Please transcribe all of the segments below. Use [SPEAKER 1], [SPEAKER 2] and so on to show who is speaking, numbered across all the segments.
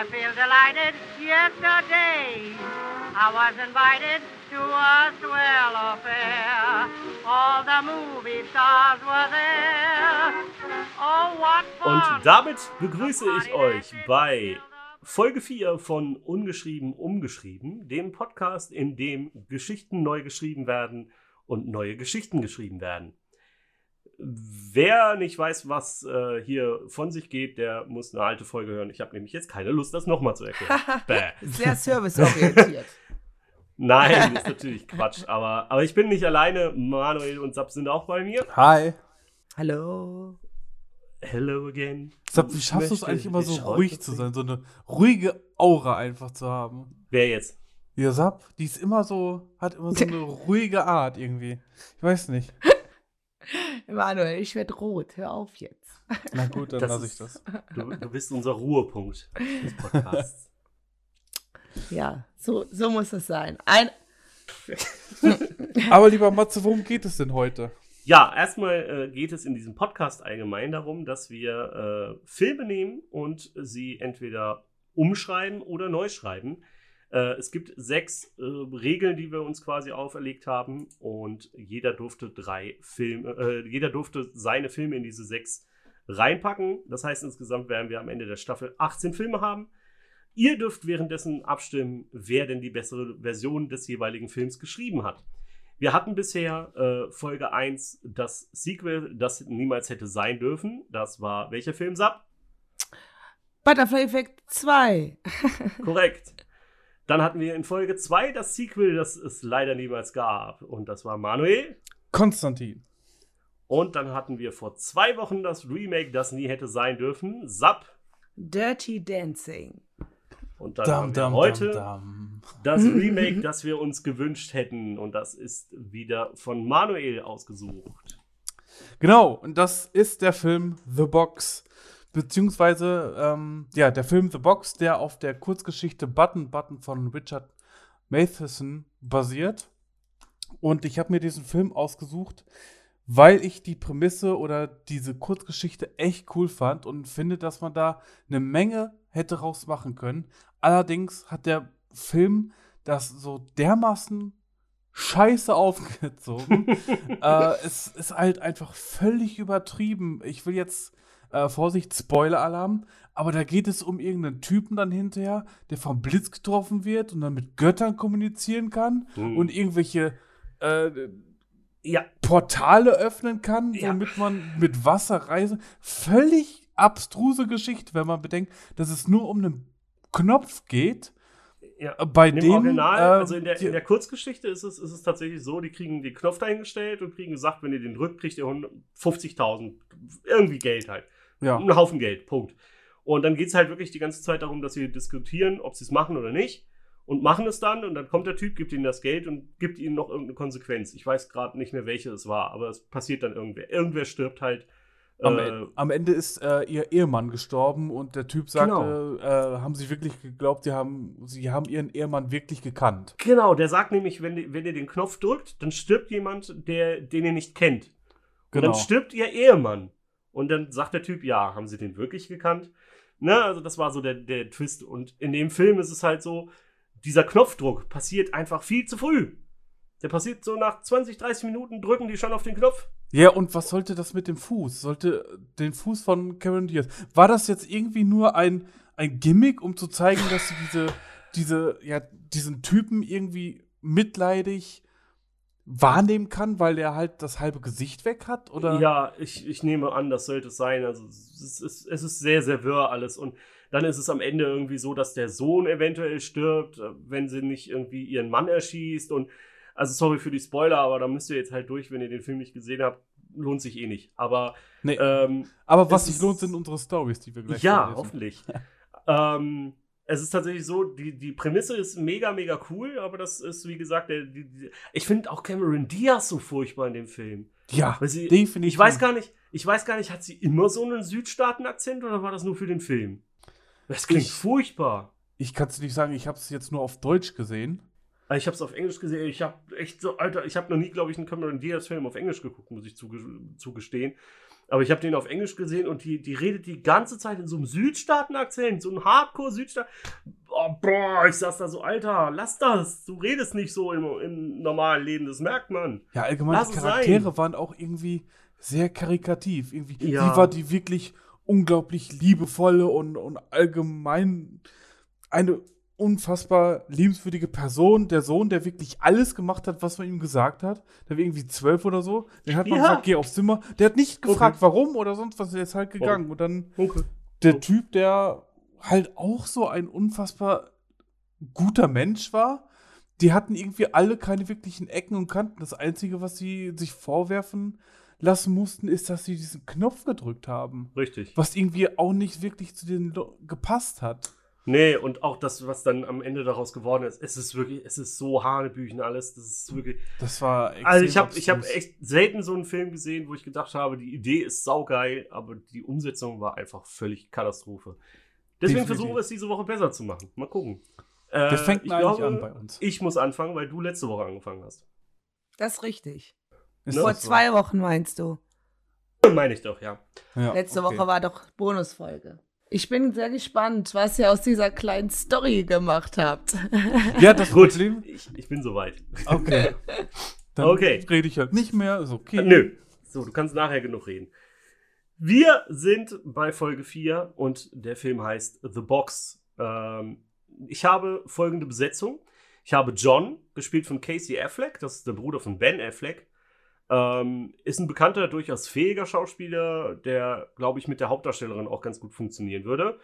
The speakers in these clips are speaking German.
[SPEAKER 1] I feel delighted. Yesterday I was invited to a swell affair. All the movie stars were there. Oh, what fun!
[SPEAKER 2] Und damit begrüße ich euch bei Folge 4 von Ungeschrieben umgeschrieben, dem Podcast, in dem Geschichten neu geschrieben werden und neue Geschichten geschrieben werden. Wer nicht weiß, was äh, hier von sich geht, der muss eine alte Folge hören. Ich habe nämlich jetzt keine Lust, das nochmal zu erklären.
[SPEAKER 3] Sehr serviceorientiert.
[SPEAKER 2] Nein, ist natürlich Quatsch. Aber, aber ich bin nicht alleine. Manuel und Sab sind auch bei mir.
[SPEAKER 4] Hi.
[SPEAKER 3] Hallo.
[SPEAKER 2] Hello again.
[SPEAKER 4] Sag, wie schaffst du es eigentlich immer so ruhig zu sein, so eine ruhige Aura einfach zu haben?
[SPEAKER 2] Wer jetzt?
[SPEAKER 4] Ja, Sab, die ist immer so, hat immer so eine ruhige Art irgendwie. Ich weiß nicht.
[SPEAKER 3] Emanuel, ich werde rot. Hör auf jetzt.
[SPEAKER 4] Na gut, dann
[SPEAKER 2] Das
[SPEAKER 4] lasse ich das.
[SPEAKER 2] Du, du bist unser Ruhepunkt des Podcasts.
[SPEAKER 3] Ja, so, so muss es sein. Ein.
[SPEAKER 4] Aber lieber Matze, worum geht es denn heute?
[SPEAKER 2] Ja, erstmal äh, geht es in diesem Podcast allgemein darum, dass wir äh, Filme nehmen und sie entweder umschreiben oder neu schreiben. Äh, es gibt sechs äh, Regeln, die wir uns quasi auferlegt haben und jeder durfte drei Filme, äh, jeder durfte seine Filme in diese sechs reinpacken. Das heißt, insgesamt werden wir am Ende der Staffel 18 Filme haben. Ihr dürft währenddessen abstimmen, wer denn die bessere Version des jeweiligen Films geschrieben hat. Wir hatten bisher äh, Folge 1 das Sequel, das niemals hätte sein dürfen. Das war welcher Film, Sab?
[SPEAKER 3] Butterfly Effect 2.
[SPEAKER 2] Korrekt. Dann hatten wir in Folge 2 das Sequel, das es leider niemals gab. Und das war Manuel.
[SPEAKER 4] Konstantin.
[SPEAKER 2] Und dann hatten wir vor zwei Wochen das Remake, das nie hätte sein dürfen. Sab.
[SPEAKER 3] Dirty Dancing.
[SPEAKER 2] Und dann haben wir heute
[SPEAKER 4] dam.
[SPEAKER 2] das Remake, das wir uns gewünscht hätten. Und das ist wieder von Manuel ausgesucht.
[SPEAKER 4] Genau, und das ist der Film The Box. Beziehungsweise, ähm, ja, der Film The Box, der auf der Kurzgeschichte Button Button von Richard Matheson basiert. Und ich habe mir diesen Film ausgesucht, weil ich die Prämisse oder diese Kurzgeschichte echt cool fand und finde, dass man da eine Menge hätte rausmachen können. Allerdings hat der Film das so dermaßen scheiße aufgezogen. äh, es ist halt einfach völlig übertrieben. Ich will jetzt, äh, Vorsicht, Spoiler-Alarm, aber da geht es um irgendeinen Typen dann hinterher, der vom Blitz getroffen wird und dann mit Göttern kommunizieren kann
[SPEAKER 2] Hm.
[SPEAKER 4] und irgendwelche äh,
[SPEAKER 2] Ja,
[SPEAKER 4] Portale öffnen kann,
[SPEAKER 2] Ja.
[SPEAKER 4] womit man mit Wasser reisen. Völlig abstruse Geschichte, wenn man bedenkt, dass es nur um einen Knopf geht,
[SPEAKER 2] ja.
[SPEAKER 4] bei
[SPEAKER 2] In dem
[SPEAKER 4] dem
[SPEAKER 2] Original,
[SPEAKER 4] äh,
[SPEAKER 2] also in der,
[SPEAKER 4] die-
[SPEAKER 2] in der Kurzgeschichte ist es, ist es tatsächlich so, die kriegen den Knopf dahingestellt und kriegen gesagt, wenn ihr den drückt, kriegt ihr 100 50.000, irgendwie Geld halt.
[SPEAKER 4] Ja.
[SPEAKER 2] Ein Haufen Geld, Punkt. Und dann geht es halt wirklich die ganze Zeit darum, dass sie diskutieren, ob sie es machen oder nicht. Und machen es dann und dann kommt der Typ, gibt ihnen das Geld und gibt ihnen noch irgendeine Konsequenz. Ich weiß gerade nicht mehr, welche es war, aber es passiert dann irgendwer. Irgendwer stirbt halt.
[SPEAKER 4] Am,
[SPEAKER 2] äh,
[SPEAKER 4] En- am Ende ist äh, ihr Ehemann gestorben und der Typ sagte,
[SPEAKER 2] Genau.
[SPEAKER 4] äh, haben sie wirklich geglaubt, sie haben, sie haben ihren Ehemann wirklich gekannt.
[SPEAKER 2] Genau, der sagt nämlich, wenn, wenn ihr den Knopf drückt, dann stirbt jemand, der, den ihr nicht kennt. Und
[SPEAKER 4] Genau.
[SPEAKER 2] dann stirbt ihr Ehemann. Und dann sagt der Typ, ja, haben sie den wirklich gekannt? Ne, also das war so der, der Twist. Und in dem Film ist es halt so, dieser Knopfdruck passiert einfach viel zu früh. Der passiert so nach 20, 30 Minuten, drücken die schon auf den Knopf.
[SPEAKER 4] Ja, und was sollte das mit dem Fuß? Sollte den Fuß von Cameron Diaz. War das jetzt irgendwie nur ein, ein Gimmick, um zu zeigen, dass sie diese, diese, ja, diesen Typen irgendwie mitleidig wahrnehmen kann, weil der halt das halbe Gesicht weg hat? Oder?
[SPEAKER 2] Ja, ich, ich nehme an, das sollte es sein. Also es ist, es ist sehr, sehr wirr alles. Und dann ist es am Ende irgendwie so, dass der Sohn eventuell stirbt, äh, wenn sie nicht irgendwie ihren Mann erschießt. Und also sorry für die Spoiler, aber da müsst ihr jetzt halt durch, wenn ihr den Film nicht gesehen habt. Lohnt sich eh nicht. Aber
[SPEAKER 4] Nee,
[SPEAKER 2] ähm,
[SPEAKER 4] aber was sich lohnt, sind unsere Stories, die wir gleich
[SPEAKER 2] ja, hoffentlich. ähm, es ist tatsächlich so, die, die Prämisse ist mega, mega cool, aber das ist, wie gesagt, der, die, die, ich finde auch Cameron Diaz so furchtbar in dem Film.
[SPEAKER 4] Ja,
[SPEAKER 2] sie,
[SPEAKER 4] definitiv.
[SPEAKER 2] Ich weiß gar nicht, ich weiß gar nicht, hat sie immer so einen Südstaaten-Akzent oder war das nur für den Film? Das klingt
[SPEAKER 4] Ich-
[SPEAKER 2] furchtbar.
[SPEAKER 4] Ich kann es nicht sagen, ich habe es jetzt nur auf Deutsch gesehen.
[SPEAKER 2] Also Ich habe es auf Englisch gesehen. Ich habe echt so, Alter, ich habe noch nie, glaube ich, einen Cameron Diaz-Film auf Englisch geguckt, muss ich zuge zugestehen. Aber ich habe den auf Englisch gesehen und die, die redet die ganze Zeit in so einem Südstaaten-Akzent, so einem Hardcore-Südstaaten. Oh, boah, ich saß da so, Alter, lass das. Du redest nicht so im, im normalen Leben, das merkt man.
[SPEAKER 4] Ja, allgemein,
[SPEAKER 2] Lass
[SPEAKER 4] die Charaktere
[SPEAKER 2] sein.
[SPEAKER 4] waren auch irgendwie sehr karikativ. Irgendwie,
[SPEAKER 2] Ja.
[SPEAKER 4] sie war die wirklich unglaublich liebevolle und, und allgemein eine unfassbar liebenswürdige Person. Der Sohn, der wirklich alles gemacht hat, was man ihm gesagt hat. Der war irgendwie zwölf oder so. Den hat man
[SPEAKER 2] Ja.
[SPEAKER 4] gesagt, geh aufs Zimmer. Der hat nicht gefragt,
[SPEAKER 2] Okay.
[SPEAKER 4] warum oder sonst was. Der ist halt gegangen. Und dann
[SPEAKER 2] Okay.
[SPEAKER 4] der. Typ, der halt auch so ein unfassbar guter Mensch war. Die hatten irgendwie alle keine wirklichen Ecken und Kanten. Das Einzige, was sie sich vorwerfen lassen mussten, ist, dass sie diesen Knopf gedrückt haben.
[SPEAKER 2] Richtig.
[SPEAKER 4] Was irgendwie auch nicht wirklich zu denen gepasst hat.
[SPEAKER 2] Nee, und auch das, was dann am Ende daraus geworden ist, es ist wirklich, es ist so Hanebüchen alles. Das ist wirklich.
[SPEAKER 4] Das war
[SPEAKER 2] Also ich habe ich hab echt selten so einen Film gesehen, wo ich gedacht habe, die Idee ist saugeil, aber die Umsetzung war einfach völlig Katastrophe. Deswegen versuchen wir es diese Woche besser zu machen. Mal gucken. Äh,
[SPEAKER 4] Der fängt
[SPEAKER 2] ich
[SPEAKER 4] eigentlich
[SPEAKER 2] glaube,
[SPEAKER 4] an bei uns.
[SPEAKER 2] Ich muss anfangen, weil du letzte Woche angefangen hast.
[SPEAKER 3] Das ist richtig.
[SPEAKER 4] Ist?
[SPEAKER 3] Vor
[SPEAKER 4] das
[SPEAKER 3] zwei Wochen meinst du.
[SPEAKER 2] Meine ich doch, ja.
[SPEAKER 4] Ja,
[SPEAKER 3] Letzte
[SPEAKER 4] okay.
[SPEAKER 3] Woche war doch Bonusfolge. Ich bin sehr gespannt, was ihr aus dieser kleinen Story gemacht habt.
[SPEAKER 4] Ja, das
[SPEAKER 2] Gut, ich, ich bin soweit.
[SPEAKER 4] Okay. Dann
[SPEAKER 2] Okay.
[SPEAKER 4] rede ich halt nicht mehr. Ist okay.
[SPEAKER 2] Nö. So, du kannst nachher genug reden. Wir sind bei Folge 4 und der Film heißt The Box. Ähm, ich habe folgende Besetzung. Ich habe John, gespielt von Casey Affleck, das ist der Bruder von Ben Affleck. Ähm, ist ein bekannter, durchaus fähiger Schauspieler, der, glaube ich, mit der Hauptdarstellerin auch ganz gut funktionieren würde.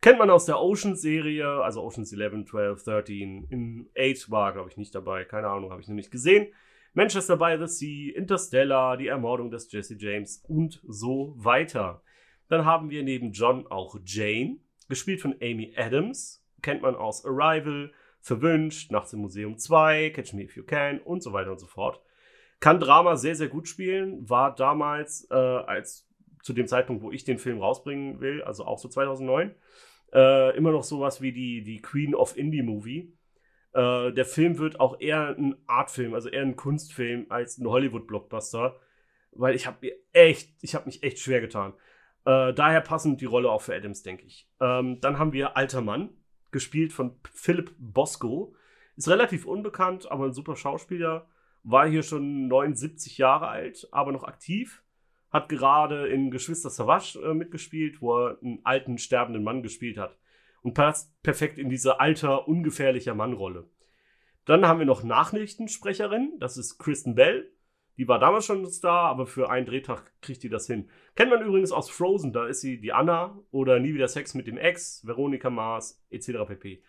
[SPEAKER 2] Kennt man aus der Oceans-Serie, also Oceans 11, 12, 13. In 8 war, glaube ich, nicht dabei. Keine Ahnung, habe ich nicht gesehen. Manchester by the Sea, Interstellar, die Ermordung des Jesse James und so weiter. Dann haben wir neben John auch Jane, gespielt von Amy Adams, kennt man aus Arrival, Verwünscht, Nachts im Museum 2, Catch Me If You Can und so weiter und so fort. Kann Drama sehr, sehr gut spielen, war damals, äh, als zu dem Zeitpunkt, wo ich den Film rausbringen will, also auch so 2009, äh, immer noch sowas wie die, die Queen of Indie Movie. Äh, der Film wird auch eher ein Artfilm, also eher ein Kunstfilm als ein Hollywood-Blockbuster, weil ich habe mir echt, ich habe mich echt schwer getan. Äh, daher passend die Rolle auch für Adams, denke ich. Ähm, dann haben wir Alter Mann, gespielt von Philip Bosco. Ist relativ unbekannt, aber ein super Schauspieler. War hier schon 79 Jahre alt, aber noch aktiv. Hat gerade in Geschwister Savage äh, mitgespielt, wo er einen alten, sterbenden Mann gespielt hat. Und passt perfekt in diese alter, ungefährlicher Mann-Rolle. Dann haben wir noch Nachrichtensprecherin, das ist Kristen Bell. Die war damals schon ein Star, aber für einen Drehtag kriegt die das hin. Kennt man übrigens aus Frozen, da ist sie die Anna oder Nie wieder Sex mit dem Ex, Veronika Mars, etc. pp.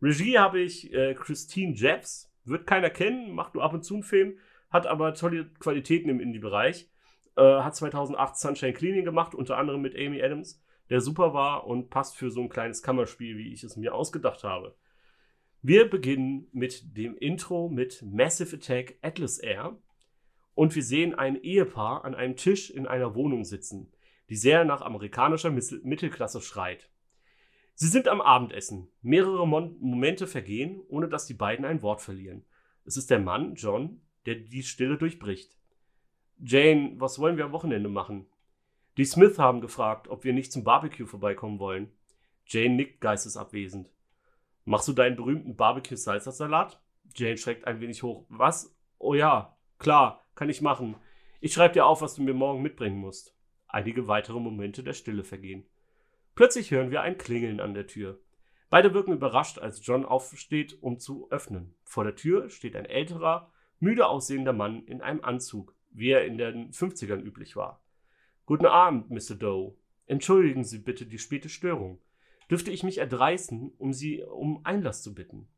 [SPEAKER 2] Regie habe ich äh, Christine Jeffs, wird keiner kennen, macht nur ab und zu einen Film, hat aber tolle Qualitäten im Indie-Bereich. Äh, hat 2008 Sunshine Cleaning gemacht, unter anderem mit Amy Adams, der super war und passt für so ein kleines Kammerspiel, wie ich es mir ausgedacht habe. Wir beginnen mit dem Intro mit Massive Attack Atlas Air und wir sehen ein Ehepaar an einem Tisch in einer Wohnung sitzen, die sehr nach amerikanischer Mittelklasse schreit. Sie sind am Abendessen. Mehrere Mon Momente vergehen, ohne dass die beiden ein Wort verlieren. Es ist der Mann, John, der die Stille durchbricht. Jane, was wollen wir am Wochenende machen? Die Smith haben gefragt, ob wir nicht zum Barbecue vorbeikommen wollen. Jane nickt geistesabwesend. Machst du deinen berühmten Barbecue-Salsa-Salat? Jane schreckt ein wenig hoch. Was? Oh ja, klar, kann ich machen. Ich schreibe dir auf, was du mir morgen mitbringen musst. Einige weitere Momente der Stille vergehen. Plötzlich hören wir ein Klingeln an der Tür. Beide wirken überrascht, als John aufsteht, um zu öffnen. Vor der Tür steht ein älterer, müde aussehender Mann in einem Anzug, wie er in den 50ern üblich war. Guten Abend, Mr. Doe. Entschuldigen Sie bitte die späte Störung. Dürfte ich mich erdreisten, um Sie um Einlass zu bitten?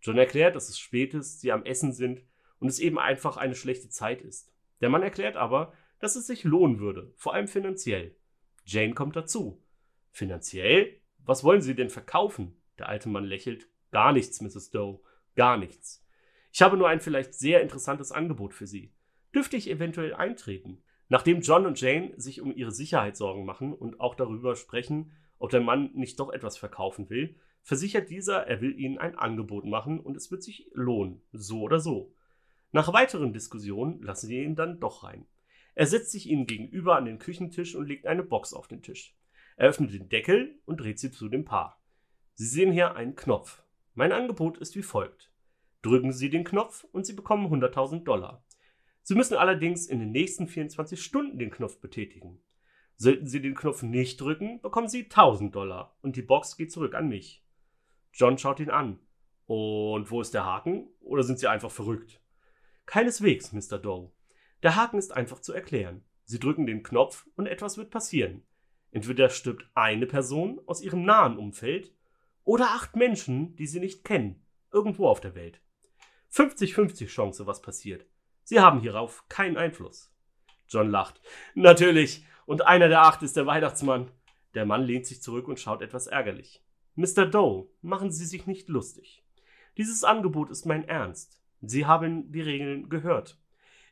[SPEAKER 2] John erklärt, dass es spät ist, sie am Essen sind und es eben einfach eine schlechte Zeit ist. Der Mann erklärt aber, dass es sich lohnen würde, vor allem finanziell. Jane kommt dazu. Finanziell? Was wollen Sie denn verkaufen? Der alte Mann lächelt. Gar nichts, Mrs. Doe. Gar nichts. Ich habe nur ein vielleicht sehr interessantes Angebot für Sie. Dürfte ich eventuell eintreten? Nachdem John und Jane sich um ihre Sicherheit Sorgen machen und auch darüber sprechen, ob der Mann nicht doch etwas verkaufen will, versichert dieser, er will ihnen ein Angebot machen und es wird sich lohnen, so oder so. Nach weiteren Diskussionen lassen sie ihn dann doch rein. Er setzt sich ihnen gegenüber an den Küchentisch und legt eine Box auf den Tisch. Er öffnet den Deckel und dreht sie zu dem Paar. Sie sehen hier einen Knopf. Mein Angebot ist wie folgt. Drücken Sie den Knopf und Sie bekommen 100.000 Dollar. Sie müssen allerdings in den nächsten 24 Stunden den Knopf betätigen. Sollten Sie den Knopf nicht drücken, bekommen Sie 1000 Dollar und die Box geht zurück an mich. John schaut ihn an. Und wo ist der Haken? Oder sind Sie einfach verrückt? Keineswegs, Mr. Doe. Der Haken ist einfach zu erklären. Sie drücken den Knopf und etwas wird passieren. Entweder stirbt eine Person aus ihrem nahen Umfeld oder acht Menschen, die Sie nicht kennen, irgendwo auf der Welt. 50-50 Chance, was passiert. Sie haben hierauf keinen Einfluss. John lacht. Natürlich. Und einer der acht ist der Weihnachtsmann. Der Mann lehnt sich zurück und schaut etwas ärgerlich. Mr. Doe, machen Sie sich nicht lustig. Dieses Angebot ist mein Ernst. Sie haben die Regeln gehört.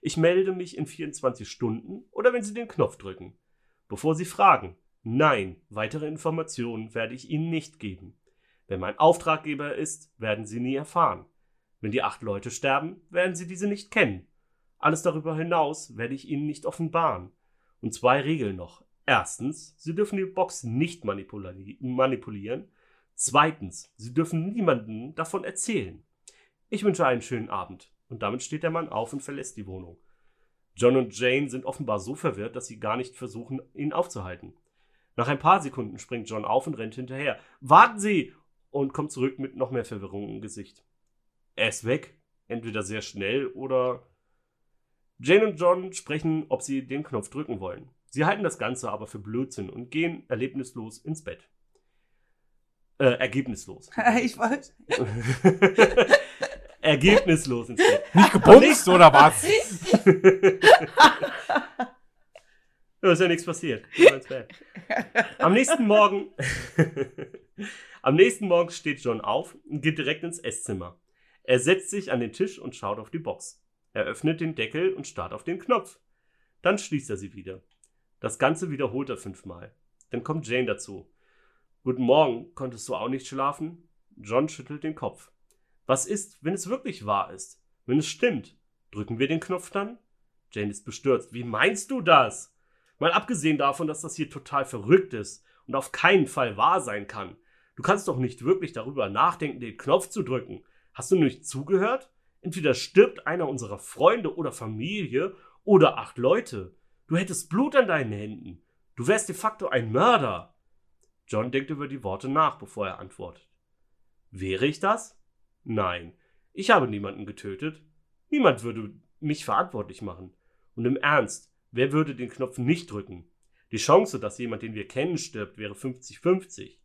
[SPEAKER 2] Ich melde mich in 24 Stunden oder wenn Sie den Knopf drücken. Bevor Sie fragen, nein, weitere Informationen werde ich Ihnen nicht geben. Wer mein Auftraggeber ist, werden Sie nie erfahren. Wenn die acht Leute sterben, werden Sie diese nicht kennen. Alles darüber hinaus werde ich Ihnen nicht offenbaren. Und zwei Regeln noch. Erstens, Sie dürfen die Box nicht manipuli manipulieren. Zweitens, Sie dürfen niemanden davon erzählen. Ich wünsche einen schönen Abend. Und damit steht der Mann auf und verlässt die Wohnung. John und Jane sind offenbar so verwirrt, dass sie gar nicht versuchen, ihn aufzuhalten. Nach ein paar Sekunden springt John auf und rennt hinterher. Warten Sie! und kommt zurück mit noch mehr Verwirrung im Gesicht. Er ist weg. Entweder sehr schnell oder. Jane und John sprechen, ob sie den Knopf drücken wollen. Sie halten das Ganze aber für Blödsinn und gehen erlebnislos ins Bett. Äh, ergebnislos.
[SPEAKER 3] ich wollte.
[SPEAKER 2] ergebnislos ins Bett.
[SPEAKER 4] Nicht gebumst oder was?
[SPEAKER 2] Ist ja nichts passiert. Am nächsten Morgen. Am nächsten Morgen steht John auf und geht direkt ins Esszimmer. Er setzt sich an den Tisch und schaut auf die Box. Er öffnet den Deckel und starrt auf den Knopf. Dann schließt er sie wieder. Das Ganze wiederholt er fünfmal. Dann kommt Jane dazu. Guten Morgen, konntest du auch nicht schlafen? John schüttelt den Kopf. Was ist, wenn es wirklich wahr ist? Wenn es stimmt? Drücken wir den Knopf dann? Jane ist bestürzt. Wie meinst du das? Mal abgesehen davon, dass das hier total verrückt ist und auf keinen Fall wahr sein kann. Du kannst doch nicht wirklich darüber nachdenken, den Knopf zu drücken. Hast du nicht zugehört? Entweder stirbt einer unserer Freunde oder Familie oder acht Leute. Du hättest Blut an deinen Händen. Du wärst de facto ein Mörder. John denkt über die Worte nach, bevor er antwortet. Wäre ich das? Nein, ich habe niemanden getötet. Niemand würde mich verantwortlich machen. Und im Ernst, wer würde den Knopf nicht drücken? Die Chance, dass jemand, den wir kennen, stirbt, wäre 50-50.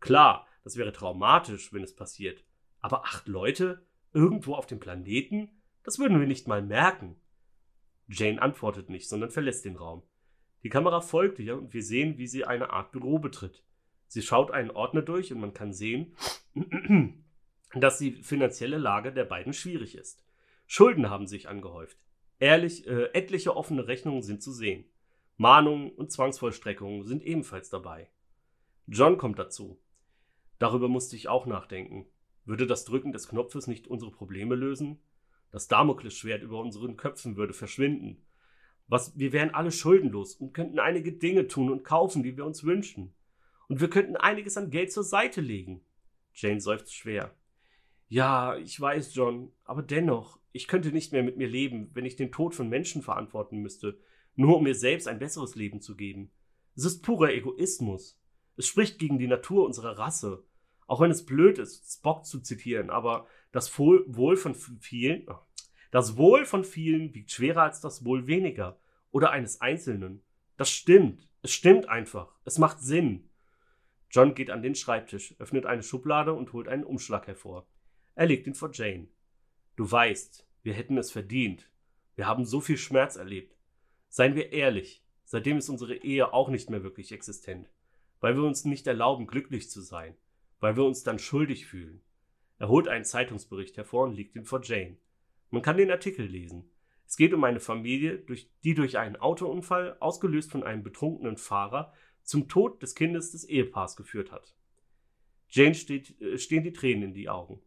[SPEAKER 2] Klar, das wäre traumatisch, wenn es passiert. Aber acht Leute? Irgendwo auf dem Planeten? Das würden wir nicht mal merken. Jane antwortet nicht, sondern verlässt den Raum. Die Kamera folgt ihr und wir sehen, wie sie eine Art Büro betritt. Sie schaut einen Ordner durch und man kann sehen, dass die finanzielle Lage der beiden schwierig ist. Schulden haben sich angehäuft. Ehrlich, äh, etliche offene Rechnungen sind zu sehen. Mahnungen und Zwangsvollstreckungen sind ebenfalls dabei. John kommt dazu. Darüber musste ich auch nachdenken. Würde das Drücken des Knopfes nicht unsere Probleme lösen? Das Damoklesschwert über unseren Köpfen würde verschwinden. Was, wir wären alle schuldenlos und könnten einige Dinge tun und kaufen, die wir uns wünschen. Und wir könnten einiges an Geld zur Seite legen. Jane seufzt schwer. Ja, ich weiß, John, aber dennoch, ich könnte nicht mehr mit mir leben, wenn ich den Tod von Menschen verantworten müsste, nur um mir selbst ein besseres Leben zu geben. Es ist purer Egoismus. Es spricht gegen die Natur unserer Rasse. Auch wenn es blöd ist, Spock zu zitieren, aber das Wohl von vielen, das Wohl von vielen wiegt schwerer als das Wohl weniger oder eines Einzelnen. Das stimmt. Es stimmt einfach. Es macht Sinn. John geht an den Schreibtisch, öffnet eine Schublade und holt einen Umschlag hervor. Er legt ihn vor Jane. Du weißt, wir hätten es verdient. Wir haben so viel Schmerz erlebt. Seien wir ehrlich, seitdem ist unsere Ehe auch nicht mehr wirklich existent weil wir uns nicht erlauben, glücklich zu sein, weil wir uns dann schuldig fühlen. Er holt einen Zeitungsbericht hervor und legt ihn vor Jane. Man kann den Artikel lesen. Es geht um eine Familie, die durch einen Autounfall, ausgelöst von einem betrunkenen Fahrer, zum Tod des Kindes des Ehepaars geführt hat. Jane steht, äh, stehen die Tränen in die Augen.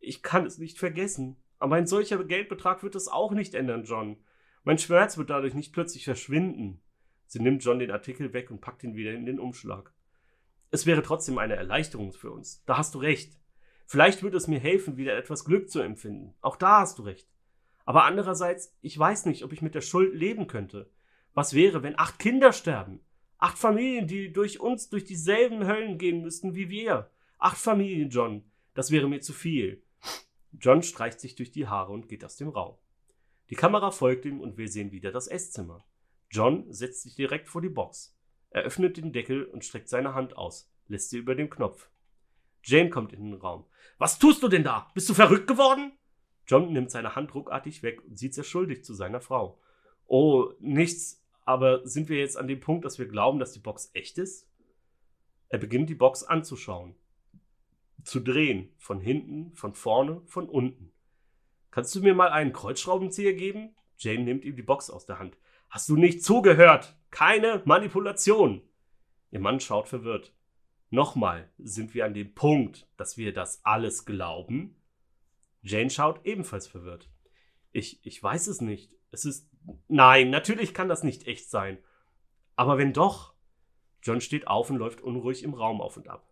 [SPEAKER 2] Ich kann es nicht vergessen, aber ein solcher Geldbetrag wird es auch nicht ändern, John. Mein Schmerz wird dadurch nicht plötzlich verschwinden. Sie nimmt John den Artikel weg und packt ihn wieder in den Umschlag. Es wäre trotzdem eine Erleichterung für uns. Da hast du recht. Vielleicht würde es mir helfen, wieder etwas Glück zu empfinden. Auch da hast du recht. Aber andererseits, ich weiß nicht, ob ich mit der Schuld leben könnte. Was wäre, wenn acht Kinder sterben? Acht Familien, die durch uns durch dieselben Höllen gehen müssten wie wir. Acht Familien, John. Das wäre mir zu viel. John streicht sich durch die Haare und geht aus dem Raum. Die Kamera folgt ihm und wir sehen wieder das Esszimmer. John setzt sich direkt vor die Box. Er öffnet den Deckel und streckt seine Hand aus, lässt sie über den Knopf. Jane kommt in den Raum. Was tust du denn da? Bist du verrückt geworden? John nimmt seine Hand ruckartig weg und sieht sehr schuldig zu seiner Frau. Oh, nichts, aber sind wir jetzt an dem Punkt, dass wir glauben, dass die Box echt ist? Er beginnt die Box anzuschauen, zu drehen, von hinten, von vorne, von unten. Kannst du mir mal einen Kreuzschraubenzieher geben? Jane nimmt ihm die Box aus der Hand. Hast du nicht zugehört? Keine Manipulation. Ihr Mann schaut verwirrt. Nochmal, sind wir an dem Punkt, dass wir das alles glauben? Jane schaut ebenfalls verwirrt. Ich, ich weiß es nicht. Es ist. Nein, natürlich kann das nicht echt sein. Aber wenn doch. John steht auf und läuft unruhig im Raum auf und ab.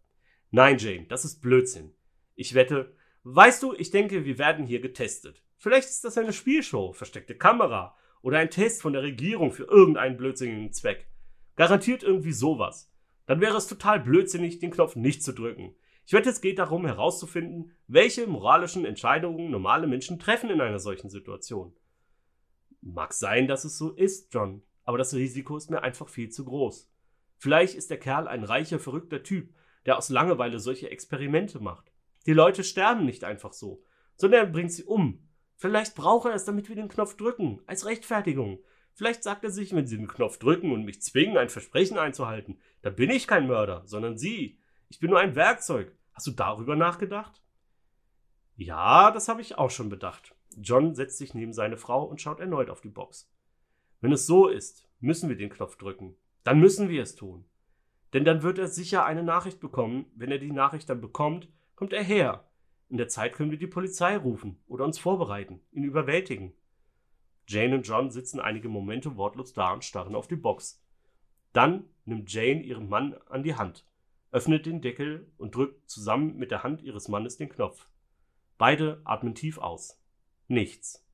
[SPEAKER 2] Nein, Jane, das ist Blödsinn. Ich wette. Weißt du, ich denke, wir werden hier getestet. Vielleicht ist das eine Spielshow, versteckte Kamera oder ein Test von der Regierung für irgendeinen blödsinnigen Zweck. Garantiert irgendwie sowas. Dann wäre es total blödsinnig, den Knopf nicht zu drücken. Ich wette, es geht darum herauszufinden, welche moralischen Entscheidungen normale Menschen treffen in einer solchen Situation. Mag sein, dass es so ist, John, aber das Risiko ist mir einfach viel zu groß. Vielleicht ist der Kerl ein reicher, verrückter Typ, der aus Langeweile solche Experimente macht. Die Leute sterben nicht einfach so, sondern er bringt sie um. Vielleicht braucht er es, damit wir den Knopf drücken, als Rechtfertigung. Vielleicht sagt er sich, wenn sie den Knopf drücken und mich zwingen, ein Versprechen einzuhalten, dann bin ich kein Mörder, sondern sie. Ich bin nur ein Werkzeug. Hast du darüber nachgedacht? Ja, das habe ich auch schon bedacht. John setzt sich neben seine Frau und schaut erneut auf die Box. Wenn es so ist, müssen wir den Knopf drücken. Dann müssen wir es tun. Denn dann wird er sicher eine Nachricht bekommen. Wenn er die Nachricht dann bekommt, kommt er her. In der Zeit können wir die Polizei rufen oder uns vorbereiten, ihn überwältigen. Jane und John sitzen einige Momente wortlos da und starren auf die Box. Dann nimmt Jane ihren Mann an die Hand öffnet den Deckel und drückt zusammen mit der Hand ihres Mannes den Knopf. Beide atmen tief aus. Nichts.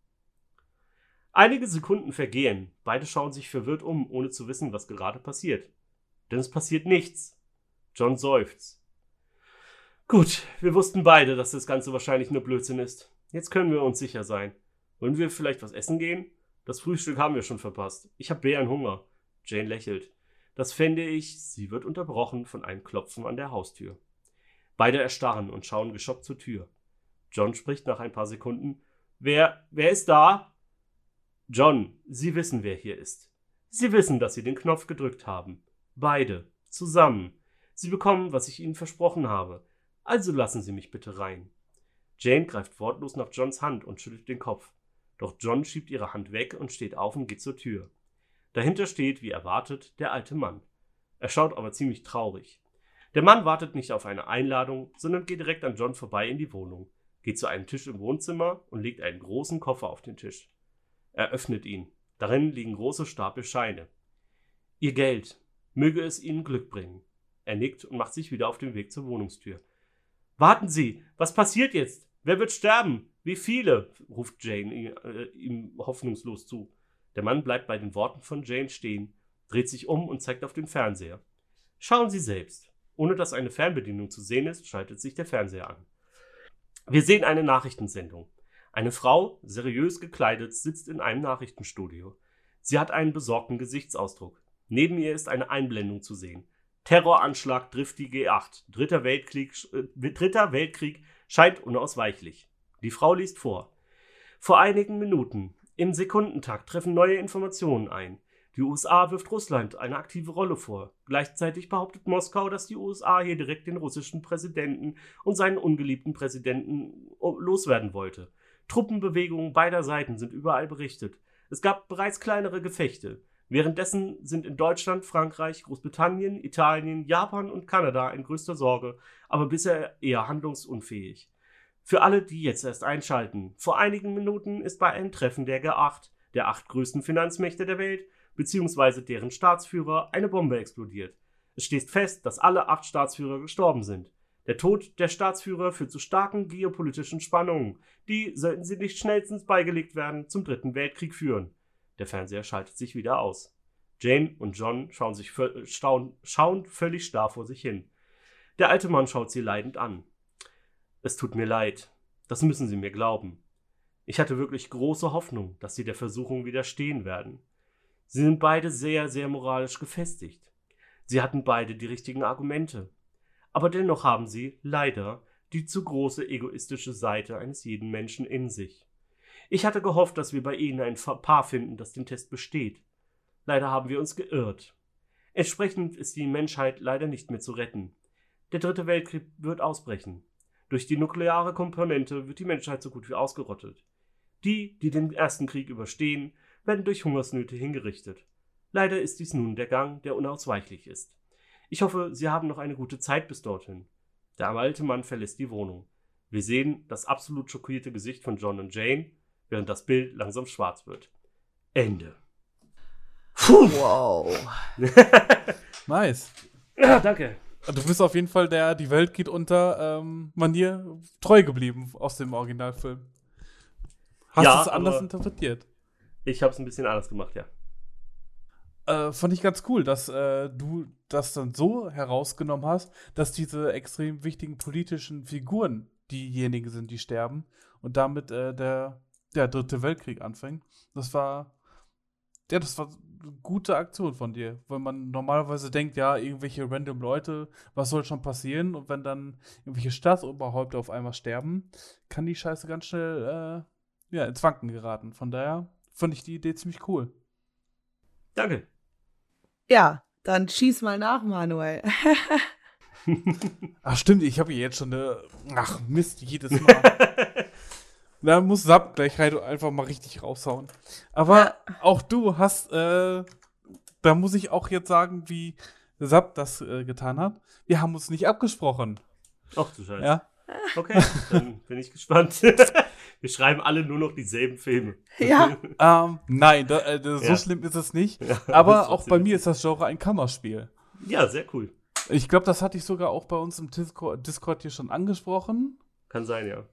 [SPEAKER 2] Einige Sekunden vergehen, beide schauen sich verwirrt um, ohne zu wissen, was gerade passiert. Denn es passiert nichts. John seufzt. Gut, wir wussten beide, dass das Ganze wahrscheinlich nur Blödsinn ist. Jetzt können wir uns sicher sein. Wollen wir vielleicht was essen gehen? Das Frühstück haben wir schon verpasst. Ich habe Bären Hunger. Jane lächelt. Das fände ich, sie wird unterbrochen von einem Klopfen an der Haustür. Beide erstarren und schauen geschockt zur Tür. John spricht nach ein paar Sekunden. Wer, wer ist da? John, Sie wissen, wer hier ist. Sie wissen, dass Sie den Knopf gedrückt haben. Beide. Zusammen. Sie bekommen, was ich Ihnen versprochen habe. Also lassen Sie mich bitte rein. Jane greift wortlos nach Johns Hand und schüttelt den Kopf. Doch John schiebt ihre Hand weg und steht auf und geht zur Tür. Dahinter steht, wie erwartet, der alte Mann. Er schaut aber ziemlich traurig. Der Mann wartet nicht auf eine Einladung, sondern geht direkt an John vorbei in die Wohnung, geht zu einem Tisch im Wohnzimmer und legt einen großen Koffer auf den Tisch. Er öffnet ihn. Darin liegen große Stapel Scheine. Ihr Geld. Möge es Ihnen Glück bringen. Er nickt und macht sich wieder auf den Weg zur Wohnungstür. Warten Sie, was passiert jetzt? Wer wird sterben? Wie viele? ruft Jane äh, ihm hoffnungslos zu. Der Mann bleibt bei den Worten von Jane stehen, dreht sich um und zeigt auf den Fernseher. Schauen Sie selbst. Ohne dass eine Fernbedienung zu sehen ist, schaltet sich der Fernseher an. Wir sehen eine Nachrichtensendung. Eine Frau, seriös gekleidet, sitzt in einem Nachrichtenstudio. Sie hat einen besorgten Gesichtsausdruck. Neben ihr ist eine Einblendung zu sehen. Terroranschlag trifft die G8. Dritter Weltkrieg, äh, Dritter Weltkrieg scheint unausweichlich. Die Frau liest vor. Vor einigen Minuten im Sekundentakt treffen neue Informationen ein. Die USA wirft Russland eine aktive Rolle vor. Gleichzeitig behauptet Moskau, dass die USA hier direkt den russischen Präsidenten und seinen ungeliebten Präsidenten loswerden wollte. Truppenbewegungen beider Seiten sind überall berichtet. Es gab bereits kleinere Gefechte. Währenddessen sind in Deutschland, Frankreich, Großbritannien, Italien, Japan und Kanada in größter Sorge, aber bisher eher handlungsunfähig. Für alle, die jetzt erst einschalten, vor einigen Minuten ist bei einem Treffen der G8 der acht größten Finanzmächte der Welt, beziehungsweise deren Staatsführer, eine Bombe explodiert. Es steht fest, dass alle acht Staatsführer gestorben sind. Der Tod der Staatsführer führt zu starken geopolitischen Spannungen, die, sollten sie nicht schnellstens beigelegt werden, zum Dritten Weltkrieg führen. Der Fernseher schaltet sich wieder aus. Jane und John schauen, sich schauen, schauen völlig starr vor sich hin. Der alte Mann schaut sie leidend an. Es tut mir leid. Das müssen Sie mir glauben. Ich hatte wirklich große Hoffnung, dass Sie der Versuchung widerstehen werden. Sie sind beide sehr, sehr moralisch gefestigt. Sie hatten beide die richtigen Argumente. Aber dennoch haben sie, leider, die zu große egoistische Seite eines jeden Menschen in sich. Ich hatte gehofft, dass wir bei Ihnen ein Paar finden, das den Test besteht. Leider haben wir uns geirrt. Entsprechend ist die Menschheit leider nicht mehr zu retten. Der dritte Weltkrieg wird ausbrechen. Durch die nukleare Komponente wird die Menschheit so gut wie ausgerottet. Die, die den ersten Krieg überstehen, werden durch Hungersnöte hingerichtet. Leider ist dies nun der Gang, der unausweichlich ist. Ich hoffe, Sie haben noch eine gute Zeit bis dorthin. Der alte Mann verlässt die Wohnung. Wir sehen das absolut schockierte Gesicht von John und Jane, während das Bild langsam schwarz wird. Ende.
[SPEAKER 3] Puh. Wow.
[SPEAKER 4] nice.
[SPEAKER 2] Ja, danke.
[SPEAKER 4] Du bist auf jeden Fall der, die Welt geht unter ähm, Manier treu geblieben aus dem Originalfilm. Hast
[SPEAKER 2] Ja,
[SPEAKER 4] du es anders interpretiert?
[SPEAKER 2] Ich habe es ein bisschen anders gemacht, ja.
[SPEAKER 4] Äh, fand ich ganz cool, dass äh, du das dann so herausgenommen hast, dass diese extrem wichtigen politischen Figuren diejenigen sind, die sterben und damit äh, der, der dritte Weltkrieg anfängt. Das war, ja, das war eine gute Aktion von dir, weil man normalerweise denkt, ja, irgendwelche random Leute, was soll schon passieren? Und wenn dann irgendwelche Staatsoberhäupter auf einmal sterben, kann die Scheiße ganz schnell äh, ja, ins Wanken geraten. Von daher fand ich die Idee ziemlich cool.
[SPEAKER 2] Danke.
[SPEAKER 3] Ja, dann schieß mal nach, Manuel.
[SPEAKER 4] Ach stimmt, ich habe hier jetzt schon eine. Ach Mist, jedes Mal. da muss Sab gleich und einfach mal richtig raushauen. Aber
[SPEAKER 3] Ja.
[SPEAKER 4] auch du hast, äh, da muss ich auch jetzt sagen, wie Sab das äh, getan hat. Wir haben uns nicht abgesprochen.
[SPEAKER 2] Ach du Scheiße.
[SPEAKER 4] Ja.
[SPEAKER 2] Okay, dann bin ich gespannt. Wir schreiben alle nur noch dieselben Filme.
[SPEAKER 3] Ja.
[SPEAKER 4] Ähm, nein, da, äh, so
[SPEAKER 2] Ja.
[SPEAKER 4] schlimm ist es nicht.
[SPEAKER 2] Ja,
[SPEAKER 4] Aber auch bei mir ist das Genre ein Kammerspiel.
[SPEAKER 2] Ja, sehr cool.
[SPEAKER 4] Ich glaube, das hatte ich sogar auch bei uns im Discord, Discord hier schon angesprochen.
[SPEAKER 2] Kann sein, ja.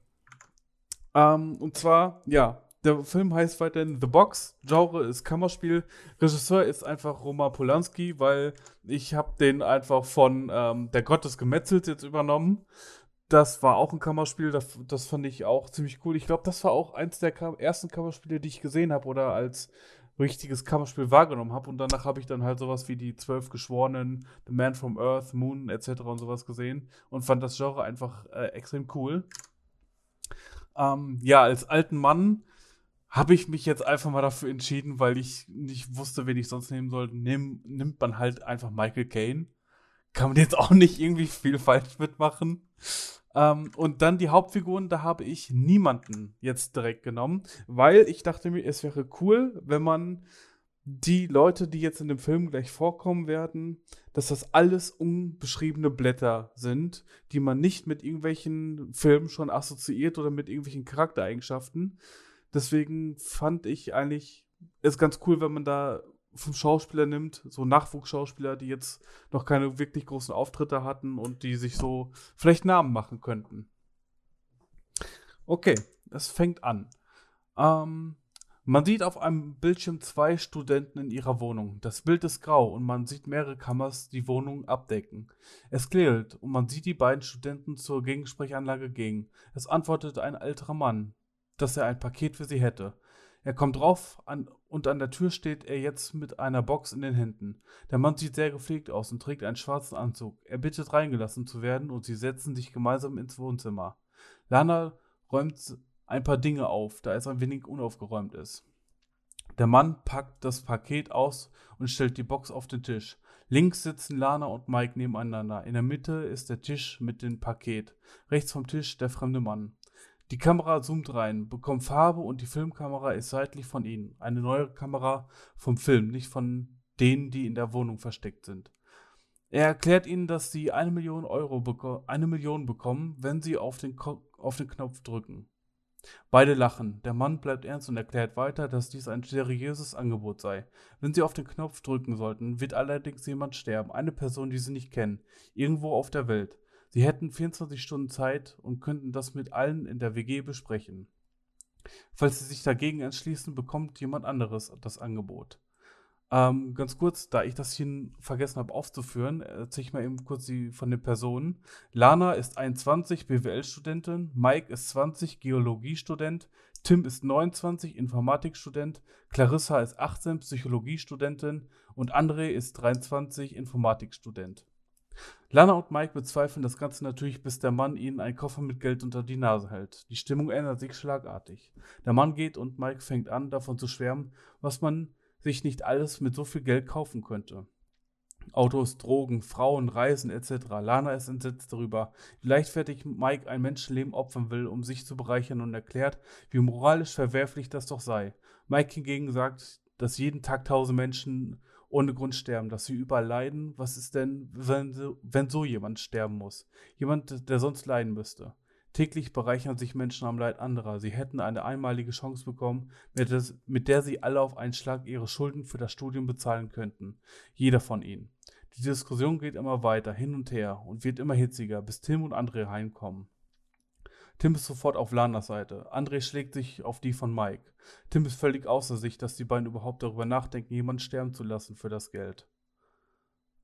[SPEAKER 4] Ähm, und zwar, ja, der Film heißt weiterhin The Box. Genre ist Kammerspiel. Regisseur ist einfach Roman Polanski, weil ich habe den einfach von ähm, Der Gott des Gemetzels jetzt übernommen. Das war auch ein Kammerspiel, das, das fand ich auch ziemlich cool. Ich glaube, das war auch eins der Kam ersten Kammerspiele, die ich gesehen habe oder als richtiges Kammerspiel wahrgenommen habe. Und danach habe ich dann halt sowas wie die Zwölf Geschworenen, The Man from Earth, Moon etc. und sowas gesehen und fand das Genre einfach äh, extrem cool. Ähm, ja, als alten Mann habe ich mich jetzt einfach mal dafür entschieden, weil ich nicht wusste, wen ich sonst nehmen sollte. Nimm, nimmt man halt einfach Michael Caine. Kann man jetzt auch nicht irgendwie viel falsch mitmachen. Ähm, und dann die Hauptfiguren, da habe ich niemanden jetzt direkt genommen, weil ich dachte mir, es wäre cool, wenn man die Leute, die jetzt in dem Film gleich vorkommen werden, dass das alles unbeschriebene Blätter sind, die man nicht mit irgendwelchen Filmen schon assoziiert oder mit irgendwelchen Charaktereigenschaften. Deswegen fand ich eigentlich es ganz cool, wenn man da fünf Schauspieler nimmt, so Nachwuchsschauspieler, die jetzt noch keine wirklich großen Auftritte hatten und die sich so vielleicht Namen machen könnten. Okay, es fängt an. Ähm, man sieht auf einem Bildschirm zwei Studenten in ihrer Wohnung. Das Bild ist grau und man sieht mehrere Kameras die Wohnung abdecken. Es klingelt und man sieht die beiden Studenten zur Gegensprechanlage gehen. Es antwortet ein älterer Mann, dass er ein Paket für sie hätte. Er kommt drauf an, und an der Tür steht er jetzt mit einer Box in den Händen. Der Mann sieht sehr gepflegt aus und trägt einen schwarzen Anzug. Er bittet reingelassen zu werden und sie setzen sich gemeinsam ins Wohnzimmer. Lana räumt ein paar Dinge auf, da es ein wenig unaufgeräumt ist. Der Mann packt das Paket aus und stellt die Box auf den Tisch. Links sitzen Lana und Mike nebeneinander. In der Mitte ist der Tisch mit dem Paket. Rechts vom Tisch der fremde Mann. Die Kamera zoomt rein, bekommt Farbe und die Filmkamera ist seitlich von ihnen. Eine neue Kamera vom Film, nicht von denen, die in der Wohnung versteckt sind. Er erklärt ihnen, dass sie eine Million Euro eine Million bekommen, wenn sie auf den, Ko auf den Knopf drücken. Beide lachen. Der Mann bleibt ernst und erklärt weiter, dass dies ein seriöses Angebot sei. Wenn sie auf den Knopf drücken sollten, wird allerdings jemand sterben, eine Person, die sie nicht kennen, irgendwo auf der Welt. Sie hätten 24 Stunden Zeit und könnten das mit allen in der WG besprechen. Falls sie sich dagegen entschließen, bekommt jemand anderes das Angebot. Ähm, ganz kurz, da ich das hier vergessen habe aufzuführen, erzähle ich mal eben kurz die, von den Personen. Lana ist 21, BWL-Studentin, Mike ist 20, Geologiestudent, Tim ist 29, Informatikstudent, Clarissa ist 18, Psychologiestudentin und André ist 23, Informatikstudent. Lana und Mike bezweifeln das Ganze natürlich, bis der Mann ihnen einen Koffer mit Geld unter die Nase hält. Die Stimmung ändert sich schlagartig. Der Mann geht und Mike fängt an, davon zu schwärmen, was man sich nicht alles mit so viel Geld kaufen könnte. Autos, Drogen, Frauen, Reisen etc. Lana ist entsetzt darüber, wie leichtfertig Mike ein Menschenleben opfern will, um sich zu bereichern und erklärt, wie moralisch verwerflich das doch sei. Mike hingegen sagt, dass jeden Tag tausend Menschen ohne Grund sterben, dass sie überall leiden. Was ist denn, wenn wenn so jemand sterben muss? Jemand, der sonst leiden müsste. Täglich bereichern sich Menschen am Leid anderer. Sie hätten eine einmalige Chance bekommen, mit, des, mit der sie alle auf einen Schlag ihre Schulden für das Studium bezahlen könnten. Jeder von ihnen. Die Diskussion geht immer weiter, hin und her und wird immer hitziger, bis Tim und André heimkommen. Tim ist sofort auf Lanas Seite. André schlägt sich auf die von Mike. Tim ist völlig außer sich, dass die beiden überhaupt darüber nachdenken, jemanden sterben zu lassen für das Geld.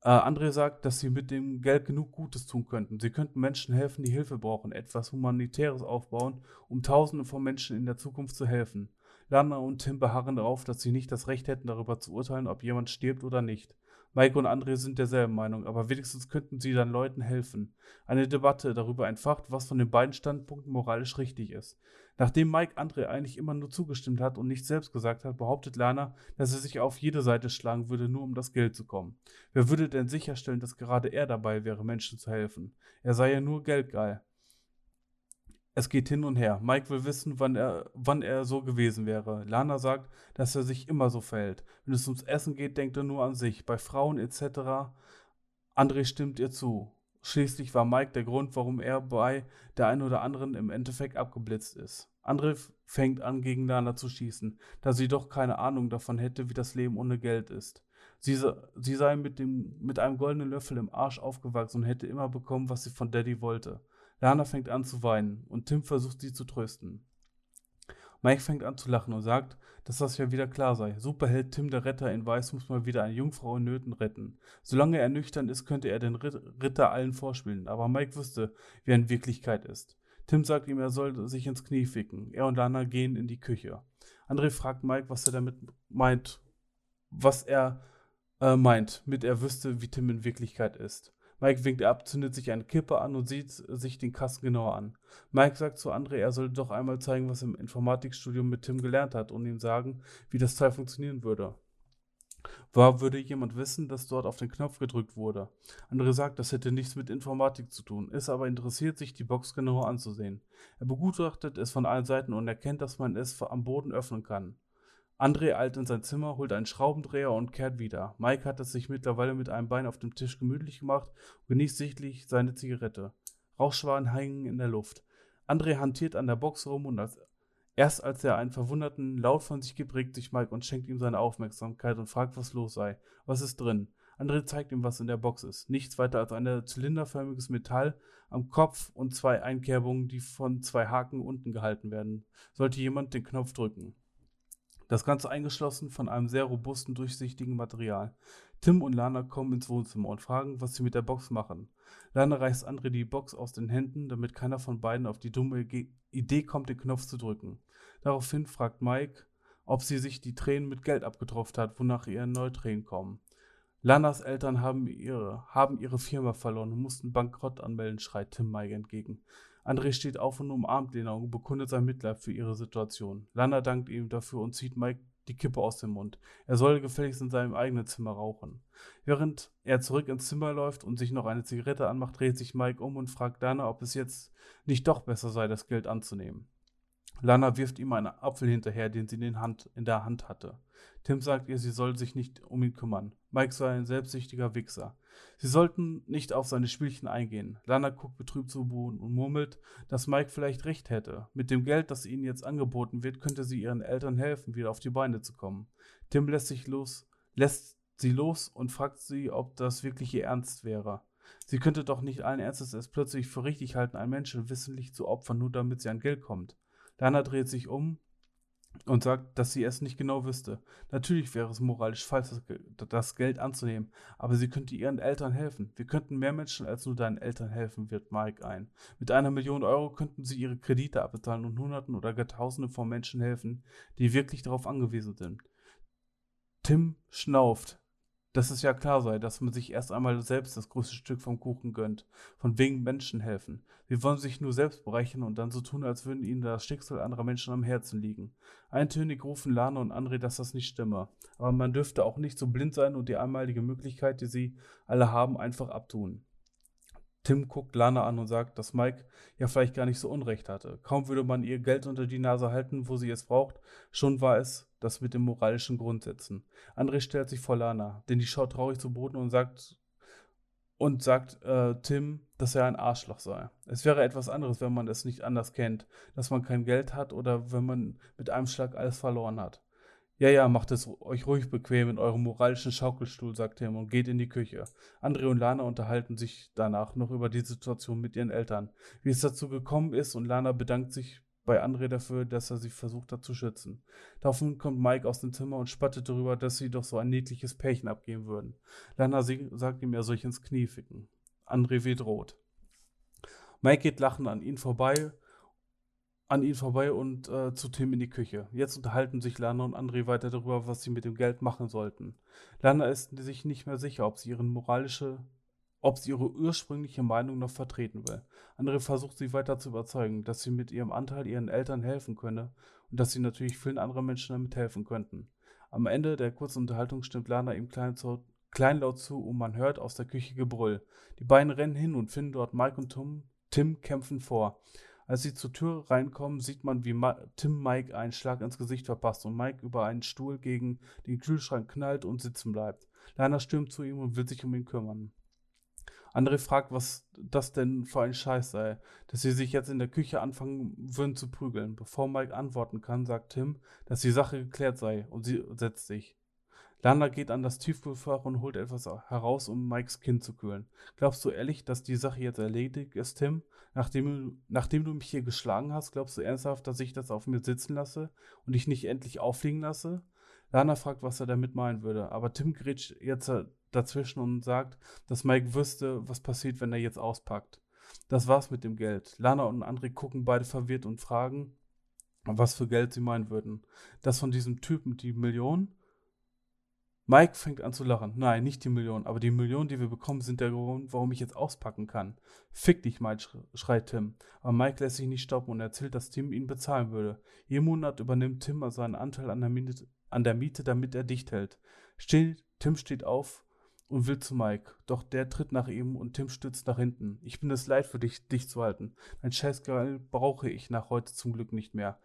[SPEAKER 4] Äh, André sagt, dass sie mit dem Geld genug Gutes tun könnten. Sie könnten Menschen helfen, die Hilfe brauchen, etwas Humanitäres aufbauen, um Tausenden von Menschen in der Zukunft zu helfen. Lana und Tim beharren darauf, dass sie nicht das Recht hätten, darüber zu urteilen, ob jemand stirbt oder nicht. Mike und André sind derselben Meinung, aber wenigstens könnten sie dann Leuten helfen. Eine Debatte darüber entfacht, was von den beiden Standpunkten moralisch richtig ist. Nachdem Mike André eigentlich immer nur zugestimmt hat und nichts selbst gesagt hat, behauptet Lana, dass er sich auf jede Seite schlagen würde, nur um das Geld zu kommen. Wer würde denn sicherstellen, dass gerade er dabei wäre, Menschen zu helfen? Er sei ja nur geldgeil. Es geht hin und her. Mike will wissen, wann er, wann er so gewesen wäre. Lana sagt, dass er sich immer so verhält. Wenn es ums Essen geht, denkt er nur an sich. Bei Frauen etc. André stimmt ihr zu. Schließlich war Mike der Grund, warum er bei der einen oder anderen im Endeffekt abgeblitzt ist. André fängt an, gegen Lana zu schießen, da sie doch keine Ahnung davon hätte, wie das Leben ohne Geld ist. Sie, sie sei mit, dem, mit einem goldenen Löffel im Arsch aufgewachsen und hätte immer bekommen, was sie von Daddy wollte. Lana fängt an zu weinen und Tim versucht sie zu trösten. Mike fängt an zu lachen und sagt, dass das ja wieder klar sei. Superheld Tim der Retter in Weiß muss mal wieder eine Jungfrau in Nöten retten. Solange er nüchtern ist, könnte er den Ritter allen vorspielen, aber Mike wüsste, wie er in Wirklichkeit ist. Tim sagt ihm, er soll sich ins Knie ficken. Er und Lana gehen in die Küche. André fragt Mike, was er damit meint, was er äh, meint, mit er wüsste, wie Tim in Wirklichkeit ist. Mike winkt ab, zündet sich eine Kippe an und sieht sich den Kasten genauer an. Mike sagt zu André, er solle doch einmal zeigen, was er im Informatikstudium mit Tim gelernt hat und ihm sagen, wie das Teil funktionieren würde. War würde jemand wissen, dass dort auf den Knopf gedrückt wurde? André sagt, das hätte nichts mit Informatik zu tun, ist aber interessiert, sich die Box genauer anzusehen. Er begutachtet es von allen Seiten und erkennt, dass man es am Boden öffnen kann. André eilt in sein Zimmer, holt einen Schraubendreher und kehrt wieder. Mike hat es sich mittlerweile mit einem Bein auf dem Tisch gemütlich gemacht und genießt sichtlich seine Zigarette. Rauchschwaden hängen in der Luft. André hantiert an der Box rum und als, erst als er einen verwunderten Laut von sich gibt, regt sich Mike und schenkt ihm seine Aufmerksamkeit und fragt, was los sei. Was ist drin? André zeigt ihm, was in der Box ist. Nichts weiter als ein zylinderförmiges Metall am Kopf und zwei Einkerbungen, die von zwei Haken unten gehalten werden. Sollte jemand den Knopf drücken. Das Ganze eingeschlossen von einem sehr robusten, durchsichtigen Material. Tim und Lana kommen ins Wohnzimmer und fragen, was sie mit der Box machen. Lana reißt André die Box aus den Händen, damit keiner von beiden auf die dumme Idee kommt, den Knopf zu drücken. Daraufhin fragt Mike, ob sie sich die Tränen mit Geld abgetropft hat, wonach ihr erneut Tränen kommen. Lanas Eltern haben ihre, haben ihre Firma verloren und mussten Bankrott anmelden, schreit Tim Mike entgegen. André steht auf und umarmt Lena und bekundet sein Mitleid für ihre Situation. Lana dankt ihm dafür und zieht Mike die Kippe aus dem Mund. Er soll gefälligst in seinem eigenen Zimmer rauchen. Während er zurück ins Zimmer läuft und sich noch eine Zigarette anmacht, dreht sich Mike um und fragt Lana, ob es jetzt nicht doch besser sei, das Geld anzunehmen. Lana wirft ihm einen Apfel hinterher, den sie in, Hand, in der Hand hatte. Tim sagt ihr, sie soll sich nicht um ihn kümmern. Mike sei ein selbstsüchtiger Wichser. Sie sollten nicht auf seine Spielchen eingehen. Lana guckt betrübt zu Boden und murmelt, dass Mike vielleicht recht hätte. Mit dem Geld, das ihnen jetzt angeboten wird, könnte sie ihren Eltern helfen, wieder auf die Beine zu kommen. Tim lässt sich los, lässt sie los und fragt sie, ob das wirklich ihr Ernst wäre. Sie könnte doch nicht allen Ernstes es plötzlich für richtig halten, einen Menschen wissentlich zu opfern, nur damit sie an Geld kommt. Lana dreht sich um und sagt, dass sie es nicht genau wüsste. Natürlich wäre es moralisch falsch, das Geld anzunehmen, aber sie könnte ihren Eltern helfen. Wir könnten mehr Menschen als nur deinen Eltern helfen, wird Mike ein. Mit einer Million Euro könnten sie ihre Kredite abbezahlen und Hunderten oder gar Tausenden von Menschen helfen, die wirklich darauf angewiesen sind. Tim schnauft, dass es ja klar sei, dass man sich erst einmal selbst das größte Stück vom Kuchen gönnt. Von wegen Menschen helfen. Sie wollen sich nur selbst bereichern und dann so tun, als würden ihnen das Schicksal anderer Menschen am Herzen liegen. Eintönig rufen Lana und André, dass das nicht stimme. Aber man dürfte auch nicht so blind sein und die einmalige Möglichkeit, die sie alle haben, einfach abtun. Tim guckt Lana an und sagt, dass Mike ja vielleicht gar nicht so Unrecht hatte. Kaum würde man ihr Geld unter die Nase halten, wo sie es braucht, schon war es das mit den moralischen Grundsätzen. André stellt sich vor Lana, denn die schaut traurig zu Boden und sagt und sagt äh, Tim, dass er ein Arschloch sei. Es wäre etwas anderes, wenn man es nicht anders kennt, dass man kein Geld hat oder wenn man mit einem Schlag alles verloren hat. Ja, ja, macht es euch ruhig bequem in eurem moralischen Schaukelstuhl, sagt Tim und geht in die Küche. André und Lana unterhalten sich danach noch über die Situation mit ihren Eltern, wie es dazu gekommen ist und Lana bedankt sich bei André dafür, dass er sie versucht hat zu schützen. Daraufhin kommt Mike aus dem Zimmer und spottet darüber, dass sie doch so ein niedliches Pärchen abgeben würden. Lana sagt ihm, er soll ins Knie ficken. André wird rot. Mike geht lachend an ihn vorbei, an ihn vorbei und äh, zu Tim in die Küche. Jetzt unterhalten sich Lana und André weiter darüber, was sie mit dem Geld machen sollten. Lana ist sich nicht mehr sicher, ob sie ihren moralische ob sie ihre ursprüngliche Meinung noch vertreten will. Andere versucht sie weiter zu überzeugen, dass sie mit ihrem Anteil ihren Eltern helfen könne und dass sie natürlich vielen anderen Menschen damit helfen könnten. Am Ende der kurzen Unterhaltung stimmt Lana ihm klein zu, kleinlaut zu und man hört aus der Küche Gebrüll. Die beiden rennen hin und finden dort Mike und Tom, Tim kämpfen vor. Als sie zur Tür reinkommen, sieht man, wie Ma Tim Mike einen Schlag ins Gesicht verpasst und Mike über einen Stuhl gegen den Kühlschrank knallt und sitzen bleibt. Lana stürmt zu ihm und will sich um ihn kümmern. André fragt, was das denn für ein Scheiß sei, dass sie sich jetzt in der Küche anfangen würden zu prügeln. Bevor Mike antworten kann, sagt Tim, dass die Sache geklärt sei und sie setzt sich. Lana geht an das Tiefkühlfach und holt etwas heraus, um Mikes Kind zu kühlen. Glaubst du ehrlich, dass die Sache jetzt erledigt ist, Tim? Nachdem, nachdem du mich hier geschlagen hast, glaubst du ernsthaft, dass ich das auf mir sitzen lasse und dich nicht endlich auffliegen lasse? Lana fragt, was er damit meinen würde, aber Tim grätscht jetzt dazwischen und sagt, dass Mike wüsste, was passiert, wenn er jetzt auspackt. Das war's mit dem Geld. Lana und André gucken beide verwirrt und fragen, was für Geld sie meinen würden. Das von diesem Typen, die Million? Mike fängt an zu lachen. Nein, nicht die Million, aber die Millionen, die wir bekommen, sind der Grund, warum ich jetzt auspacken kann. Fick dich, Mike, schreit Tim. Aber Mike lässt sich nicht stoppen und erzählt, dass Tim ihn bezahlen würde. Jeden Monat übernimmt Tim also seinen Anteil an der Miete, an der Miete damit er dicht hält. Steht, Tim steht auf, und will zu Mike. Doch der tritt nach ihm und Tim stützt nach hinten. Ich bin es leid für dich, dich zu halten. Dein Scheißgeil brauche ich nach heute zum Glück nicht mehr.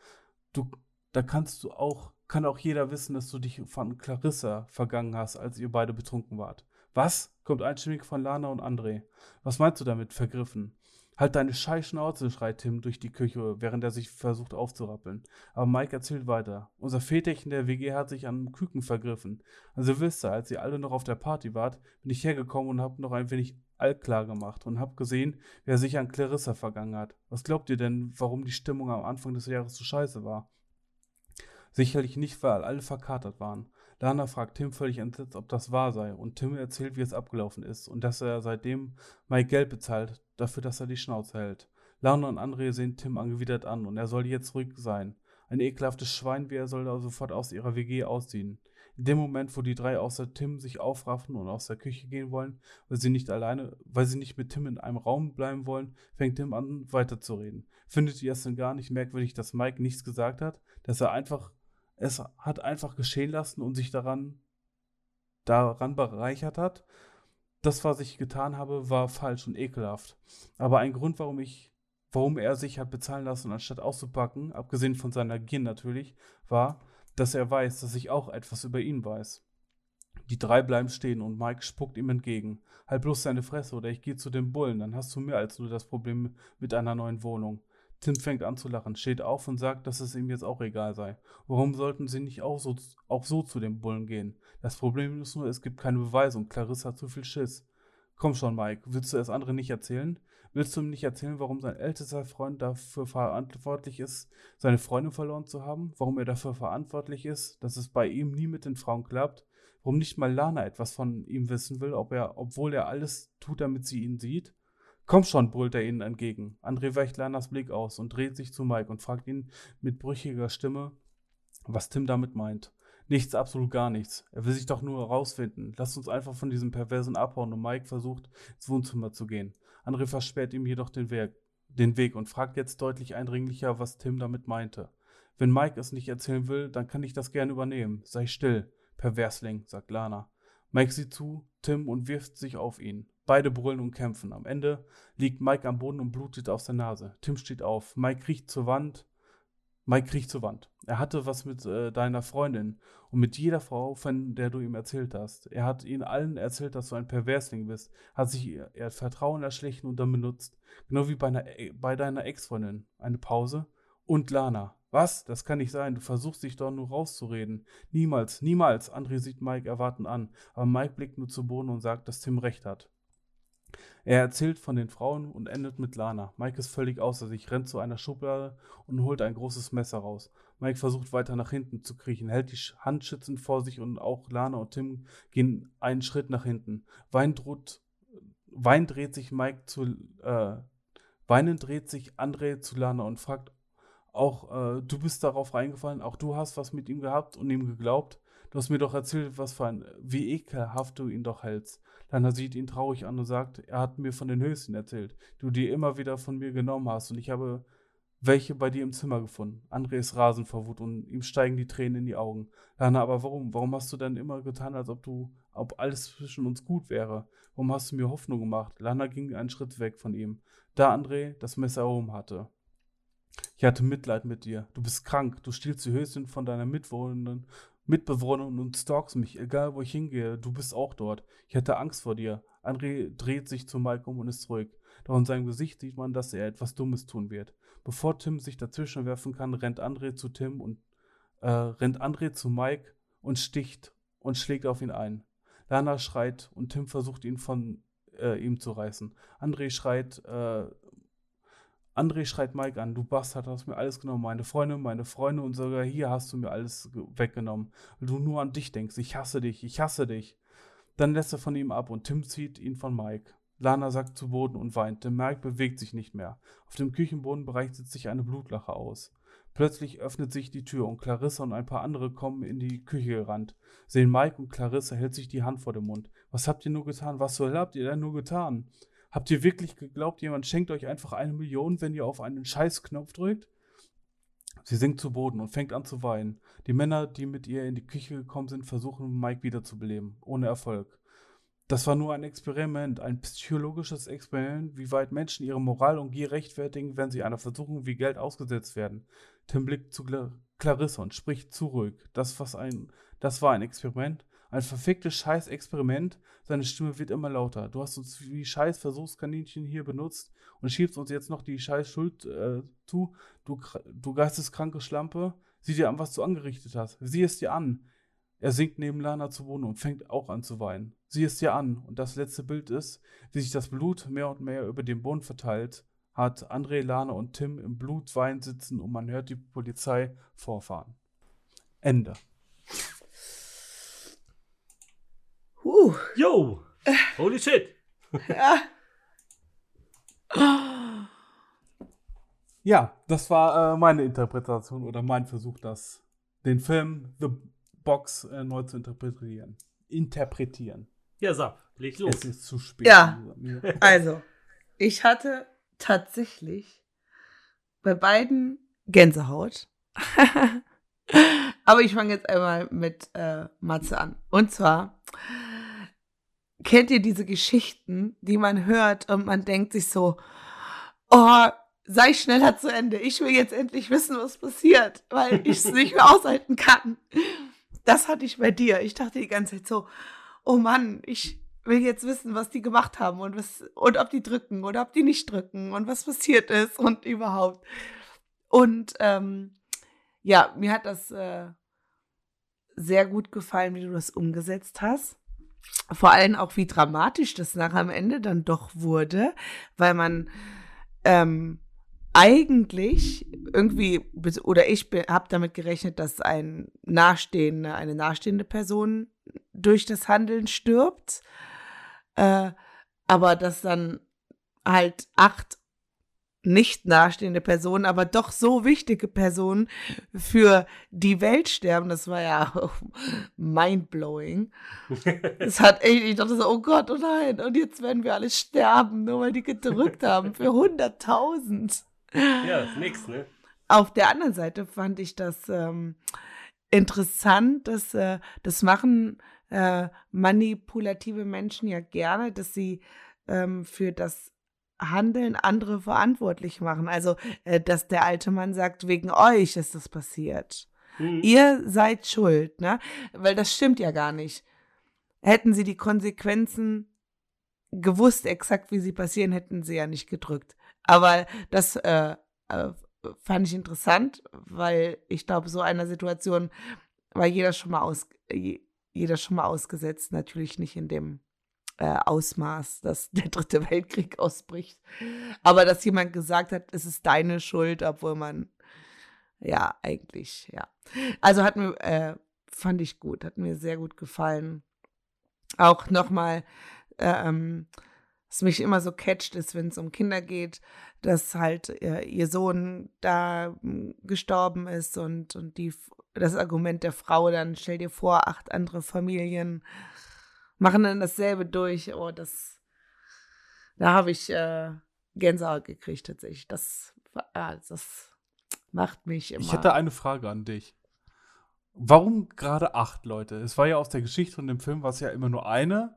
[SPEAKER 4] Du, da kannst du auch, kann auch jeder wissen, dass du dich von Clarissa vergangen hast, als ihr beide betrunken wart. Was? kommt einstimmig von Lana und André. Was meinst du damit, vergriffen? Halt deine scheiß Schnauze, schreit Tim durch die Küche, während er sich versucht aufzurappeln. Aber Mike erzählt weiter. Unser Väterchen der WG hat sich an Küken vergriffen. An Silvester, als ihr alle noch auf der Party wart, bin ich hergekommen und hab noch ein wenig altklar gemacht und hab gesehen, wer sich an Clarissa vergangen hat. Was glaubt ihr denn, warum die Stimmung am Anfang des Jahres so scheiße war? Sicherlich nicht, weil alle verkatert waren. Lana fragt Tim völlig entsetzt, ob das wahr sei, und Tim erzählt, wie es abgelaufen ist und dass er seitdem Mike Geld bezahlt, dafür, dass er die Schnauze hält. Lana und André sehen Tim angewidert an und er soll jetzt ruhig sein. Ein ekelhaftes Schwein wie er soll da sofort aus ihrer WG ausziehen. In dem Moment, wo die drei außer Tim sich aufraffen und aus der Küche gehen wollen, weil sie nicht alleine, weil sie nicht mit Tim in einem Raum bleiben wollen, fängt Tim an, weiterzureden. Findet ihr es denn gar nicht merkwürdig, dass Mike nichts gesagt hat, dass er einfach es hat einfach geschehen lassen und sich daran, daran bereichert hat. Das, was ich getan habe, war falsch und ekelhaft. Aber ein Grund, warum ich warum er sich hat bezahlen lassen, anstatt auszupacken, abgesehen von seiner Gier natürlich, war, dass er weiß, dass ich auch etwas über ihn weiß. Die drei bleiben stehen und Mike spuckt ihm entgegen. Halt bloß deine Fresse oder ich gehe zu den Bullen, dann hast du mehr als nur das Problem mit einer neuen Wohnung. Tim fängt an zu lachen, steht auf und sagt, dass es ihm jetzt auch egal sei. Warum sollten sie nicht auch so, auch so zu den Bullen gehen? Das Problem ist nur, es gibt keine Beweise und Clarissa hat zu viel Schiss. Komm schon, Mike, willst du es anderen nicht erzählen? Willst du ihm nicht erzählen, warum sein ältester Freund dafür verantwortlich ist, seine Freundin verloren zu haben? Warum er dafür verantwortlich ist, dass es bei ihm nie mit den Frauen klappt? Warum nicht mal Lana etwas von ihm wissen will, ob er, obwohl er alles tut, damit sie ihn sieht? Komm schon, brüllt er ihnen entgegen. André weicht Lanas Blick aus und dreht sich zu Mike und fragt ihn mit brüchiger Stimme, was Tim damit meint. Nichts, absolut gar nichts. Er will sich doch nur herausfinden. Lasst uns einfach von diesem Perversen abhauen und Mike versucht, ins Wohnzimmer zu gehen. André versperrt ihm jedoch den Weg, den Weg und fragt jetzt deutlich eindringlicher, was Tim damit meinte. Wenn Mike es nicht erzählen will, dann kann ich das gerne übernehmen. Sei still, Perversling, sagt Lana. Mike sieht zu, Tim und wirft sich auf ihn. Beide brüllen und kämpfen. Am Ende liegt Mike am Boden und blutet aus der Nase. Tim steht auf. Mike kriecht zur Wand. Mike kriecht zur Wand. Er hatte was mit äh, deiner Freundin und mit jeder Frau, von der du ihm erzählt hast. Er hat ihnen allen erzählt, dass du ein Perversling bist, hat sich ihr, ihr Vertrauen erschlichen und dann benutzt. Genau wie bei, einer, bei deiner Ex-Freundin. Eine Pause. Und Lana. Was? Das kann nicht sein. Du versuchst dich doch nur rauszureden. Niemals, niemals. André sieht Mike erwarten an. Aber Mike blickt nur zu Boden und sagt, dass Tim recht hat. Er erzählt von den Frauen und endet mit Lana. Mike ist völlig außer sich, rennt zu einer Schublade und holt ein großes Messer raus. Mike versucht weiter nach hinten zu kriechen, hält die Hand schützend vor sich und auch Lana und Tim gehen einen Schritt nach hinten. Wein, droht, Wein dreht sich Mike zu, äh, weinend dreht sich André zu Lana und fragt, auch äh, du bist darauf reingefallen, auch du hast was mit ihm gehabt und ihm geglaubt. Du hast mir doch erzählt, was für ein, wie ekelhaft du ihn doch hältst. Lana sieht ihn traurig an und sagt, er hat mir von den Höchsten erzählt, die du dir immer wieder von mir genommen hast und ich habe welche bei dir im Zimmer gefunden. André ist rasend vor Wut und ihm steigen die Tränen in die Augen. Lana, aber warum? Warum hast du dann immer getan, als ob du, ob alles zwischen uns gut wäre? Warum hast du mir Hoffnung gemacht? Lana ging einen Schritt weg von ihm, da André das Messer erhoben hatte. Ich hatte Mitleid mit dir. Du bist krank. Du stiehlst die Höchsten von deiner Mitwohnenden Mitbewohnerin und stalkst mich, egal wo ich hingehe. Du bist auch dort. Ich hatte Angst vor dir. André dreht sich zu Mike um und ist ruhig. Doch in seinem Gesicht sieht man, dass er etwas Dummes tun wird. Bevor Tim sich dazwischen werfen kann, rennt André zu Tim und äh, rennt André zu Mike und sticht und schlägt auf ihn ein. Lana schreit und Tim versucht ihn von äh, ihm zu reißen. André schreit äh, André schreit Mike an, du Bastard, hast mir alles genommen, meine Freunde, meine Freunde und sogar hier hast du mir alles weggenommen, weil du nur an dich denkst, ich hasse dich, ich hasse dich. Dann lässt er von ihm ab und Tim zieht ihn von Mike. Lana sackt zu Boden und weint, denn Mike bewegt sich nicht mehr. Auf dem Küchenbodenbereich sitzt sich eine Blutlache aus. Plötzlich öffnet sich die Tür und Clarissa und ein paar andere kommen in die Küche gerannt. Sehen Mike und Clarissa hält sich die Hand vor den Mund. Was habt ihr nur getan? Was soll habt ihr denn nur getan? Habt ihr wirklich geglaubt, jemand schenkt euch einfach eine Million, wenn ihr auf einen Scheißknopf drückt? Sie sinkt zu Boden und fängt an zu weinen. Die Männer, die mit ihr in die Küche gekommen sind, versuchen, Mike wiederzubeleben. Ohne Erfolg. Das war nur ein Experiment, ein psychologisches Experiment, wie weit Menschen ihre Moral und Gier rechtfertigen, wenn sie einer Versuchung wie Geld ausgesetzt werden. Tim blickt zu Clarissa und spricht zu ruhig. Das, was ein, das war ein Experiment. Ein verficktes Scheiß-Experiment. Seine Stimme wird immer lauter. Du hast uns wie scheiß Versuchskaninchen hier benutzt und schiebst uns jetzt noch die scheiß Schuld äh, zu. Du, du geisteskranke Schlampe. Sieh dir an, was du angerichtet hast. Sieh es dir an. Er sinkt neben Lana zu Boden und fängt auch an zu weinen. Sieh es dir an. Und das letzte Bild ist, wie sich das Blut mehr und mehr über den Boden verteilt, hat André, Lana und Tim im Blutwein sitzen und man hört die Polizei vorfahren. Ende.
[SPEAKER 2] Uh. Yo! Holy shit!
[SPEAKER 3] Ja.
[SPEAKER 4] ja, das war äh, meine Interpretation oder mein Versuch, das, den Film The Box äh, neu zu interpretieren. Interpretieren.
[SPEAKER 2] Ja, Sab, leg los.
[SPEAKER 4] Es ist zu spät.
[SPEAKER 3] Ja, also, ich hatte tatsächlich bei beiden Gänsehaut. Aber ich fange jetzt einmal mit äh, Matze an. Und zwar kennt ihr diese Geschichten, die man hört und man denkt sich so, oh, sei schneller zu Ende. Ich will jetzt endlich wissen, was passiert, weil ich es nicht mehr aushalten kann. Das hatte ich bei dir. Ich dachte die ganze Zeit so, oh Mann, ich will jetzt wissen, was die gemacht haben und was und ob die drücken oder ob die nicht drücken und was passiert ist und überhaupt. Und ähm, ja, mir hat das äh, sehr gut gefallen, wie du das umgesetzt hast. Vor allem auch, wie dramatisch das nach am Ende dann doch wurde, weil man ähm, eigentlich irgendwie, oder ich habe damit gerechnet, dass ein nahestehende, eine nahestehende Person durch das Handeln stirbt. Äh, aber dass dann halt acht nicht nahestehende Personen, aber doch so wichtige Personen für die Welt sterben. Das war ja mindblowing. Es hat echt, ich dachte so, oh Gott, oh nein, und jetzt werden wir alle sterben, nur weil die gedrückt haben für 100.000.
[SPEAKER 2] Ja, ist nix, ne?
[SPEAKER 3] Auf der anderen Seite fand ich das ähm, interessant, dass äh, das machen äh, manipulative Menschen ja gerne, dass sie ähm, für das Handeln andere verantwortlich machen. Also, äh, dass der alte Mann sagt, wegen euch ist das passiert. Mhm. Ihr seid schuld, ne? Weil das stimmt ja gar nicht. Hätten sie die Konsequenzen gewusst, exakt wie sie passieren, hätten sie ja nicht gedrückt. Aber das äh, äh, fand ich interessant, weil ich glaube, so einer Situation war jeder schon mal aus, jeder schon mal ausgesetzt, natürlich nicht in dem äh, Ausmaß, dass der dritte Weltkrieg ausbricht. Aber dass jemand gesagt hat, es ist deine Schuld, obwohl man, ja, eigentlich, ja. Also hat mir, äh, fand ich gut, hat mir sehr gut gefallen. Auch nochmal, äh, ähm, was mich immer so catcht, ist, wenn es um Kinder geht, dass halt äh, ihr Sohn da hm, gestorben ist und, und die, das Argument der Frau dann, stell dir vor, acht andere Familien machen dann dasselbe durch. Oh, das, da habe ich äh, Gänsehaut gekriegt tatsächlich. Das, äh, das macht mich immer.
[SPEAKER 4] Ich hätte eine Frage an dich. Warum gerade acht Leute? Es war ja aus der Geschichte und dem Film war es ja immer nur eine.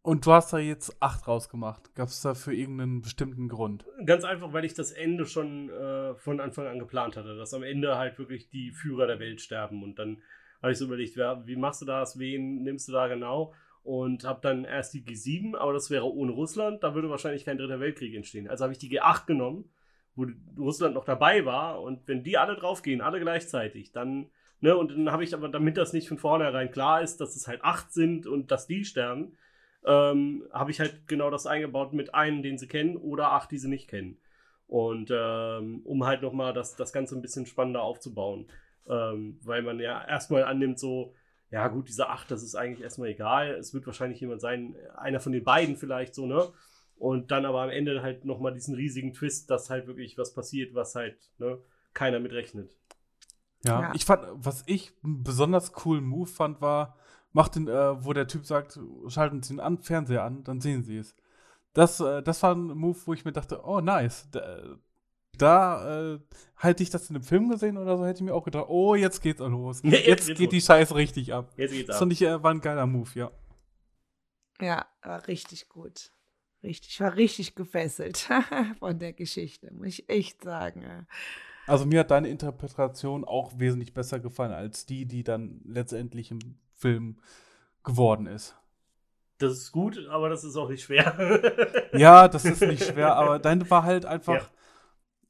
[SPEAKER 4] Und du hast da jetzt acht rausgemacht. Gab es dafür irgendeinen bestimmten Grund?
[SPEAKER 2] Ganz einfach, weil ich das Ende schon äh, von Anfang an geplant hatte, dass am Ende halt wirklich die Führer der Welt sterben und dann habe ich so überlegt, wer, wie machst du das, wen nimmst du da genau? Und habe dann erst die G7, aber das wäre ohne Russland, da würde wahrscheinlich kein dritter Weltkrieg entstehen. Also habe ich die G8 genommen, wo Russland noch dabei war. Und wenn die alle draufgehen, alle gleichzeitig, dann, ne, und dann habe ich aber, damit das nicht von vornherein klar ist, dass es halt acht sind und dass die sterben, ähm, habe ich halt genau das eingebaut mit einem, den sie kennen oder acht, die sie nicht kennen. Und ähm, um halt nochmal das, das Ganze ein bisschen spannender aufzubauen. Ähm, weil man ja erstmal annimmt, so, ja gut, diese acht, das ist eigentlich erstmal egal. Es wird wahrscheinlich jemand sein, einer von den beiden vielleicht so, ne? Und dann aber am Ende halt nochmal diesen riesigen Twist, dass halt wirklich was passiert, was halt ne, keiner mit rechnet.
[SPEAKER 4] Ja, ja, ich fand, was ich einen besonders coolen Move fand, war, macht den, äh, wo der Typ sagt, schalten Sie den an, Fernseher an, dann sehen Sie es. Das, äh, das war ein Move, wo ich mir dachte, oh nice, da, da äh, hätte ich das in einem Film gesehen oder so, hätte ich mir auch gedacht, oh, jetzt geht's los. Jetzt, jetzt geht die Scheiße richtig ab. Jetzt geht's ab. Das fand ich, äh, war ein geiler Move, ja.
[SPEAKER 3] Ja, war richtig gut. Richtig, ich war richtig gefesselt von der Geschichte, muss ich echt sagen.
[SPEAKER 4] Also mir hat deine Interpretation auch wesentlich besser gefallen als die, die dann letztendlich im Film geworden ist.
[SPEAKER 2] Das ist gut, aber das ist auch nicht schwer.
[SPEAKER 4] ja, das ist nicht schwer, aber deine war halt einfach. Ja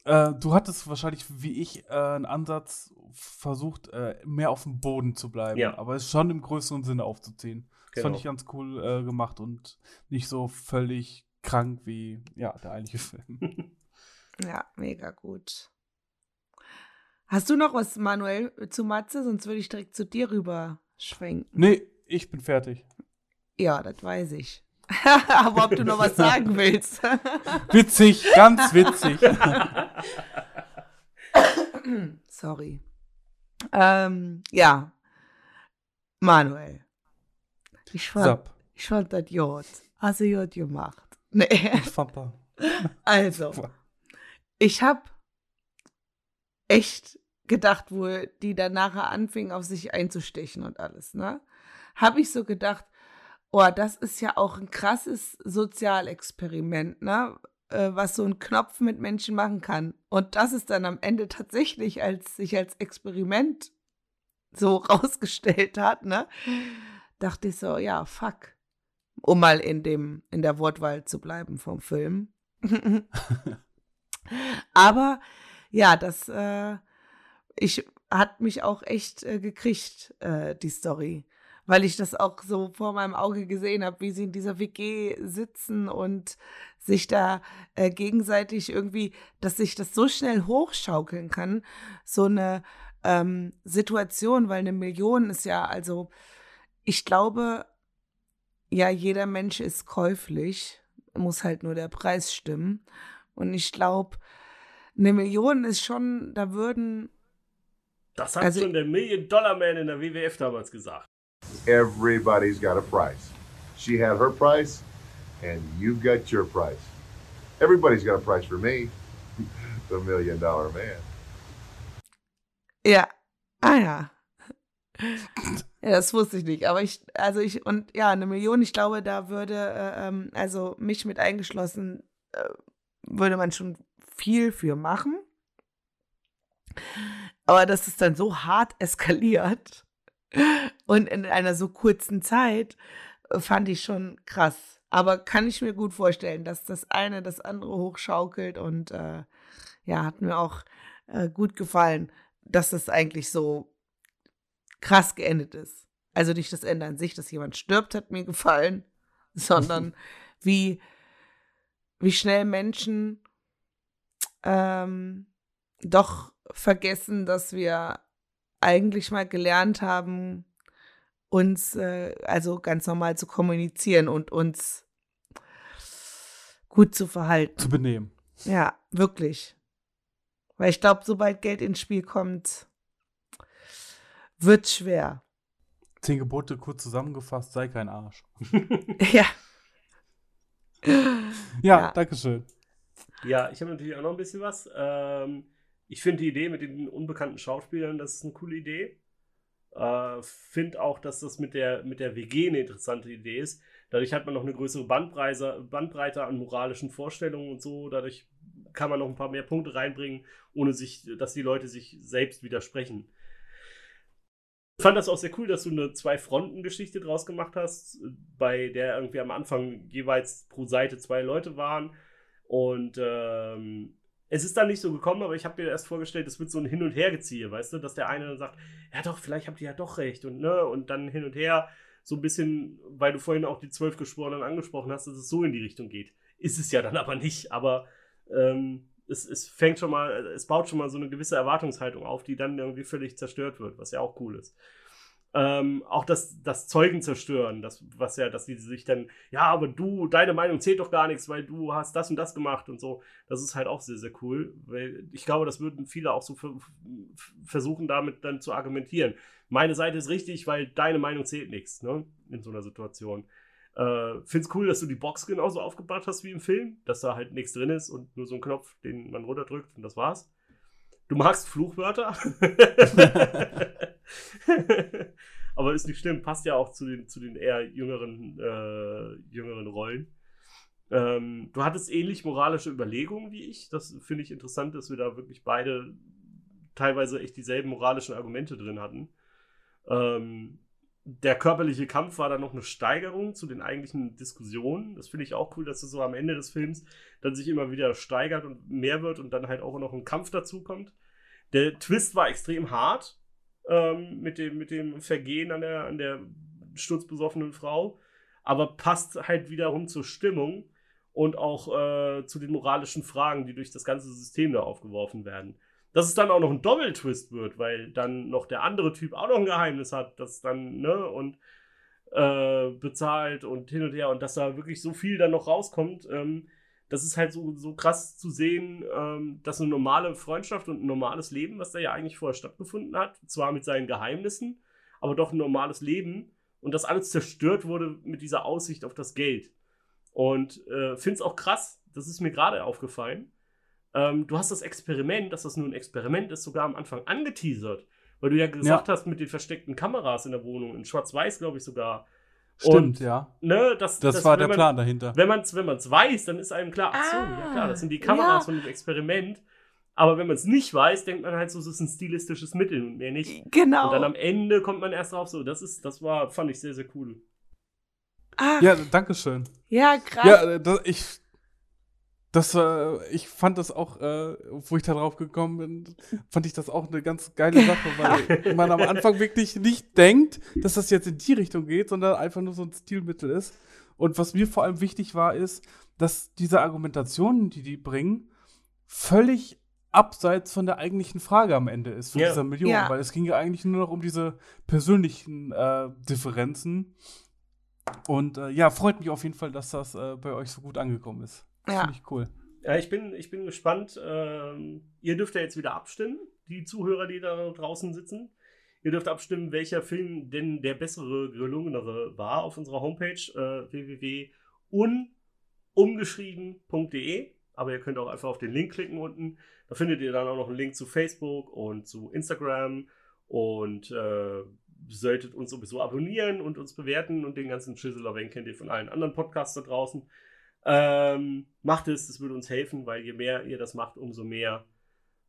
[SPEAKER 4] äh, du hattest wahrscheinlich, wie ich, äh, einen Ansatz versucht, äh, mehr auf dem Boden zu bleiben, ja. aber es schon im größeren Sinne aufzuziehen. Das fand genau. ich ganz cool äh, gemacht und nicht so völlig krank wie ja, der eigentliche Film.
[SPEAKER 3] ja, mega gut. Hast du noch was, Manuel, zu Matze? Sonst würde ich direkt zu dir rüber schwenken.
[SPEAKER 4] Nee, ich bin fertig.
[SPEAKER 3] Ja, das weiß ich. Aber ob du noch was sagen willst.
[SPEAKER 4] witzig, ganz witzig.
[SPEAKER 3] Sorry. Ähm, ja. Manuel. Ich fand, ich fand das Jod. Also Jod gemacht. Nee. Ich fand das. Also. Ich hab echt gedacht, wo die dann nachher anfingen, auf sich einzustechen und alles, ne? Hab ich so gedacht, Oh, das ist ja auch ein krasses Sozialexperiment, ne? äh, was so ein Knopf mit Menschen machen kann. Und das ist dann am Ende tatsächlich als sich als Experiment so rausgestellt hat, ne? Dachte ich so, ja, fuck. Um mal in dem, in der Wortwahl zu bleiben vom Film. Aber ja, das, äh, ich hat mich auch echt äh, gekriegt, äh, die Story. Weil ich das auch so vor meinem Auge gesehen habe, wie sie in dieser WG sitzen und sich da äh, gegenseitig irgendwie, dass sich das so schnell hochschaukeln kann, so eine ähm, Situation, weil eine Million ist ja, also ich glaube, ja, jeder Mensch ist käuflich, muss halt nur der Preis stimmen. Und ich glaube, eine Million ist schon, da würden.
[SPEAKER 2] Das hat also, schon der Million-Dollar-Man in der WWF damals gesagt.
[SPEAKER 5] Everybody's got a price. She had her price, and you've got your price. Everybody's got a price for me, the Million Dollar Man.
[SPEAKER 3] Ja. Ah ja. Ja, das wusste ich nicht. Aber ich, also ich, und ja, eine Million, ich glaube, da würde, äh, ähm, also mich mit eingeschlossen, äh, würde man schon viel für machen. Aber dass es dann so hart eskaliert und in einer so kurzen Zeit, äh, fand ich schon krass. Aber kann ich mir gut vorstellen, dass das eine das andere hochschaukelt und äh, ja, hat mir auch äh, gut gefallen, dass das eigentlich so krass geendet ist. Also nicht das Ende an sich, dass jemand stirbt, hat mir gefallen, sondern wie, wie schnell Menschen ähm, doch vergessen, dass wir eigentlich mal gelernt haben, uns äh, also ganz normal zu kommunizieren und uns gut zu verhalten.
[SPEAKER 4] Zu benehmen.
[SPEAKER 3] Ja, wirklich. Weil ich glaube, sobald Geld ins Spiel kommt, wird schwer.
[SPEAKER 4] Zehn Gebote kurz zusammengefasst, sei kein Arsch.
[SPEAKER 3] ja.
[SPEAKER 4] ja. Ja, danke schön.
[SPEAKER 2] Ja, ich habe natürlich auch noch ein bisschen was. Ähm, ich finde die Idee mit den unbekannten Schauspielern, das ist eine coole Idee. Äh, finde auch, dass das mit der, mit der WG eine interessante Idee ist. Dadurch hat man noch eine größere Bandbreite, Bandbreite an moralischen Vorstellungen und so. Dadurch kann man noch ein paar mehr Punkte reinbringen, ohne sich, dass die Leute sich selbst widersprechen. Ich fand das auch sehr cool, dass du eine Zwei-Fronten-Geschichte draus gemacht hast, bei der irgendwie am Anfang jeweils pro Seite zwei Leute waren und ähm, es ist dann nicht so gekommen, aber ich habe mir erst vorgestellt, es wird so ein Hin- und Hergeziehe, weißt du, dass der eine dann sagt, ja doch, vielleicht habt ihr ja doch recht und ne, und dann hin und her so ein bisschen, weil du vorhin auch die zwölf Geschworenen angesprochen hast, dass es so in die Richtung geht. Ist es ja dann aber nicht, aber ähm, es, es fängt schon mal, es baut schon mal so eine gewisse Erwartungshaltung auf, die dann irgendwie völlig zerstört wird, was ja auch cool ist. Ähm, auch das, das Zeugen zerstören, das, was ja, dass die sich dann, ja, aber du, deine Meinung zählt doch gar nichts, weil du hast das und das gemacht und so. Das ist halt auch sehr, sehr cool, weil ich glaube, das würden viele auch so versuchen, damit dann zu argumentieren. Meine Seite ist richtig, weil deine Meinung zählt nichts, ne, in so einer Situation. Äh, find's cool, dass du die Box genauso aufgebaut hast wie im Film, dass da halt nichts drin ist und nur so ein Knopf, den man runterdrückt und das war's. Du magst Fluchwörter? Aber ist nicht schlimm, passt ja auch zu den, zu den eher jüngeren, äh, jüngeren Rollen. Ähm, du hattest ähnlich moralische Überlegungen wie ich. Das finde ich interessant, dass wir da wirklich beide teilweise echt dieselben moralischen Argumente drin hatten. Ähm, der körperliche Kampf war dann noch eine Steigerung zu den eigentlichen Diskussionen. Das finde ich auch cool, dass es so am Ende des Films dann sich immer wieder steigert und mehr wird und dann halt auch noch ein Kampf dazu kommt. Der Twist war extrem hart ähm, mit, dem, mit dem Vergehen an der, an der sturzbesoffenen Frau, aber passt halt wiederum zur Stimmung und auch äh, zu den moralischen Fragen, die durch das ganze System da aufgeworfen werden. Dass es dann auch noch ein Doppeltwist wird, weil dann noch der andere Typ auch noch ein Geheimnis hat, das dann, ne, und äh, bezahlt und hin und her und dass da wirklich so viel dann noch rauskommt, ähm, das ist halt so, so krass zu sehen, ähm, dass eine normale Freundschaft und ein normales Leben, was da ja eigentlich vorher stattgefunden hat, zwar mit seinen Geheimnissen, aber doch ein normales Leben und das alles zerstört wurde mit dieser Aussicht auf das Geld. Und äh, finde es auch krass, das ist mir gerade aufgefallen. Ähm, du hast das Experiment, dass das nur ein Experiment ist, sogar am Anfang angeteasert, weil du ja gesagt ja. hast, mit den versteckten Kameras in der Wohnung, in Schwarz-Weiß, glaube ich sogar,
[SPEAKER 4] Stimmt,
[SPEAKER 2] Und,
[SPEAKER 4] ja.
[SPEAKER 2] Ne, das,
[SPEAKER 4] Das,
[SPEAKER 2] das
[SPEAKER 4] war der
[SPEAKER 2] man,
[SPEAKER 4] Plan dahinter.
[SPEAKER 2] Wenn man es wenn man's weiß, dann ist einem klar, ach so, ja
[SPEAKER 3] Ah,
[SPEAKER 2] klar, das sind die Kameras
[SPEAKER 3] ja.
[SPEAKER 2] von dem Experiment. Aber wenn man es nicht weiß, denkt man halt so, es ist ein stilistisches Mittel und mehr nicht.
[SPEAKER 3] Genau.
[SPEAKER 2] Und dann am Ende kommt man erst drauf, so, das ist, das war, fand ich sehr, sehr cool.
[SPEAKER 3] Ach,
[SPEAKER 4] Ja,
[SPEAKER 3] ja,
[SPEAKER 4] danke schön.
[SPEAKER 3] krass.
[SPEAKER 4] Ja, äh, das, ich, das, äh, ich fand das auch, äh, wo ich da drauf gekommen bin, fand ich das auch eine ganz geile Sache, weil man am Anfang wirklich nicht denkt, dass das jetzt in die Richtung geht, sondern einfach nur so ein Stilmittel ist. Und was mir vor allem wichtig war, ist, dass diese Argumentationen, die die bringen, völlig abseits von der eigentlichen Frage am Ende ist, von
[SPEAKER 2] Ja.
[SPEAKER 4] dieser Million.
[SPEAKER 3] Ja.
[SPEAKER 4] Weil es ging ja eigentlich nur noch um diese persönlichen äh, Differenzen. Und äh, ja, freut mich auf jeden Fall, dass das äh, bei euch so gut angekommen ist.
[SPEAKER 3] Ja.
[SPEAKER 4] Finde ich cool.
[SPEAKER 2] Ja, ich bin, ich bin gespannt. Ähm, ihr dürft ja jetzt wieder abstimmen, die Zuhörer, die da draußen sitzen. Ihr dürft abstimmen, welcher Film denn der bessere, gelungenere war auf unserer Homepage äh, www.unumgeschrieben.de. Aber ihr könnt auch einfach auf den Link klicken unten. Da findet ihr dann auch noch einen Link zu Facebook und zu Instagram. Und äh, solltet uns sowieso abonnieren und uns bewerten und den ganzen Schüssel erwähnen kennt ihr von allen anderen Podcasts da draußen. Ähm, macht es, das würde uns helfen, weil je mehr ihr das macht, umso mehr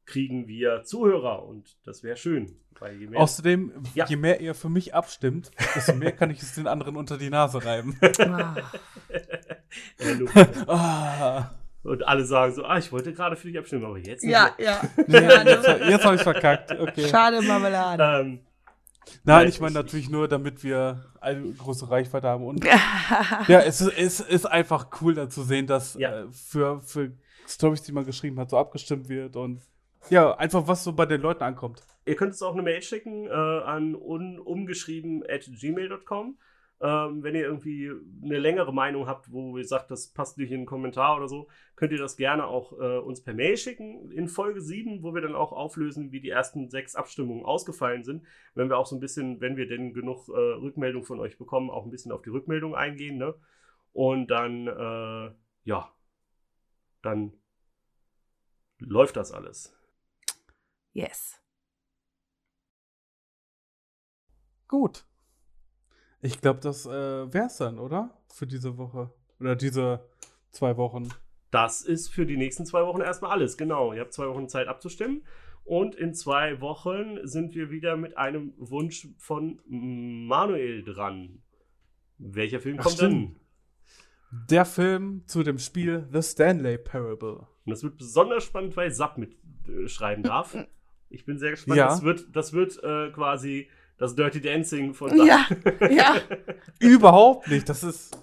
[SPEAKER 2] kriegen wir Zuhörer und das wäre schön. Weil je mehr
[SPEAKER 4] Außerdem,
[SPEAKER 2] Ja.
[SPEAKER 4] je mehr ihr für mich abstimmt, desto mehr kann ich es den anderen unter die Nase reiben.
[SPEAKER 3] Ah.
[SPEAKER 2] Ja, Lukas.
[SPEAKER 4] ah.
[SPEAKER 2] und alle sagen so, ah, ich wollte gerade für dich abstimmen, aber jetzt nicht
[SPEAKER 3] Ja,
[SPEAKER 2] mehr.
[SPEAKER 3] ja.
[SPEAKER 4] Nee, jetzt jetzt habe ich verkackt. Okay.
[SPEAKER 3] Schade Marmelade.
[SPEAKER 2] Ähm,
[SPEAKER 4] Nein,
[SPEAKER 2] Nein,
[SPEAKER 4] ich meine
[SPEAKER 2] ich-
[SPEAKER 4] natürlich nur, damit wir eine große Reichweite haben. Und ja, es ist, es ist einfach cool, da zu sehen, dass
[SPEAKER 2] Ja.
[SPEAKER 4] äh, für, für Stories, die man geschrieben hat, so abgestimmt wird und ja, einfach was so bei den Leuten ankommt.
[SPEAKER 2] Ihr könnt uns auch eine Mail schicken äh, an unumgeschrieben.gmail.com. Ähm, wenn ihr irgendwie eine längere Meinung habt, wo ihr sagt, das passt nicht in einen Kommentar oder so, könnt ihr das gerne auch äh, uns per Mail schicken in Folge 7, wo wir dann auch auflösen, wie die ersten sechs Abstimmungen ausgefallen sind. Wenn wir auch so ein bisschen, wenn wir denn genug äh, Rückmeldung von euch bekommen, auch ein bisschen auf die Rückmeldung eingehen. Ne? Und dann, äh, ja, dann läuft das alles.
[SPEAKER 3] Yes.
[SPEAKER 4] Gut. Ich glaube, das äh, wär's dann, oder? Für diese Woche. Oder diese zwei Wochen.
[SPEAKER 2] Das ist für die nächsten zwei Wochen erstmal alles, genau. Ihr habt zwei Wochen Zeit abzustimmen. Und in zwei Wochen sind wir wieder mit einem Wunsch von Manuel dran. Welcher Film
[SPEAKER 4] Ach,
[SPEAKER 2] kommt
[SPEAKER 4] stimmt.
[SPEAKER 2] denn?
[SPEAKER 4] Der Film zu dem Spiel The Stanley Parable.
[SPEAKER 2] Und das wird besonders spannend, weil Sapp mitschreiben darf. Ich bin sehr gespannt.
[SPEAKER 4] Ja.
[SPEAKER 2] Das wird, das wird äh, quasi das Dirty Dancing von.
[SPEAKER 3] Ja, ja.
[SPEAKER 4] Überhaupt nicht. Das ist.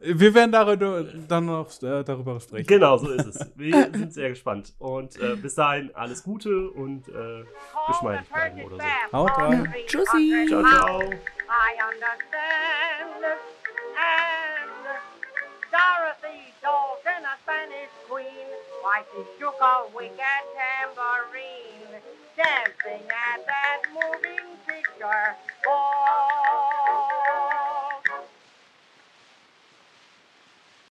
[SPEAKER 4] Wir werden darüber, dann noch äh, darüber sprechen.
[SPEAKER 2] Genau, so ist es. Wir sind sehr gespannt. Und äh, bis dahin alles Gute und äh, geschmeidig bleiben oder so.
[SPEAKER 4] Haut rein.
[SPEAKER 3] Tschüssi.
[SPEAKER 2] Ciao, ciao.
[SPEAKER 1] I understand. And Dorothy Dalton, a Spanish queen, why she shook a wicked tambourine, dancing at that moving picture ball.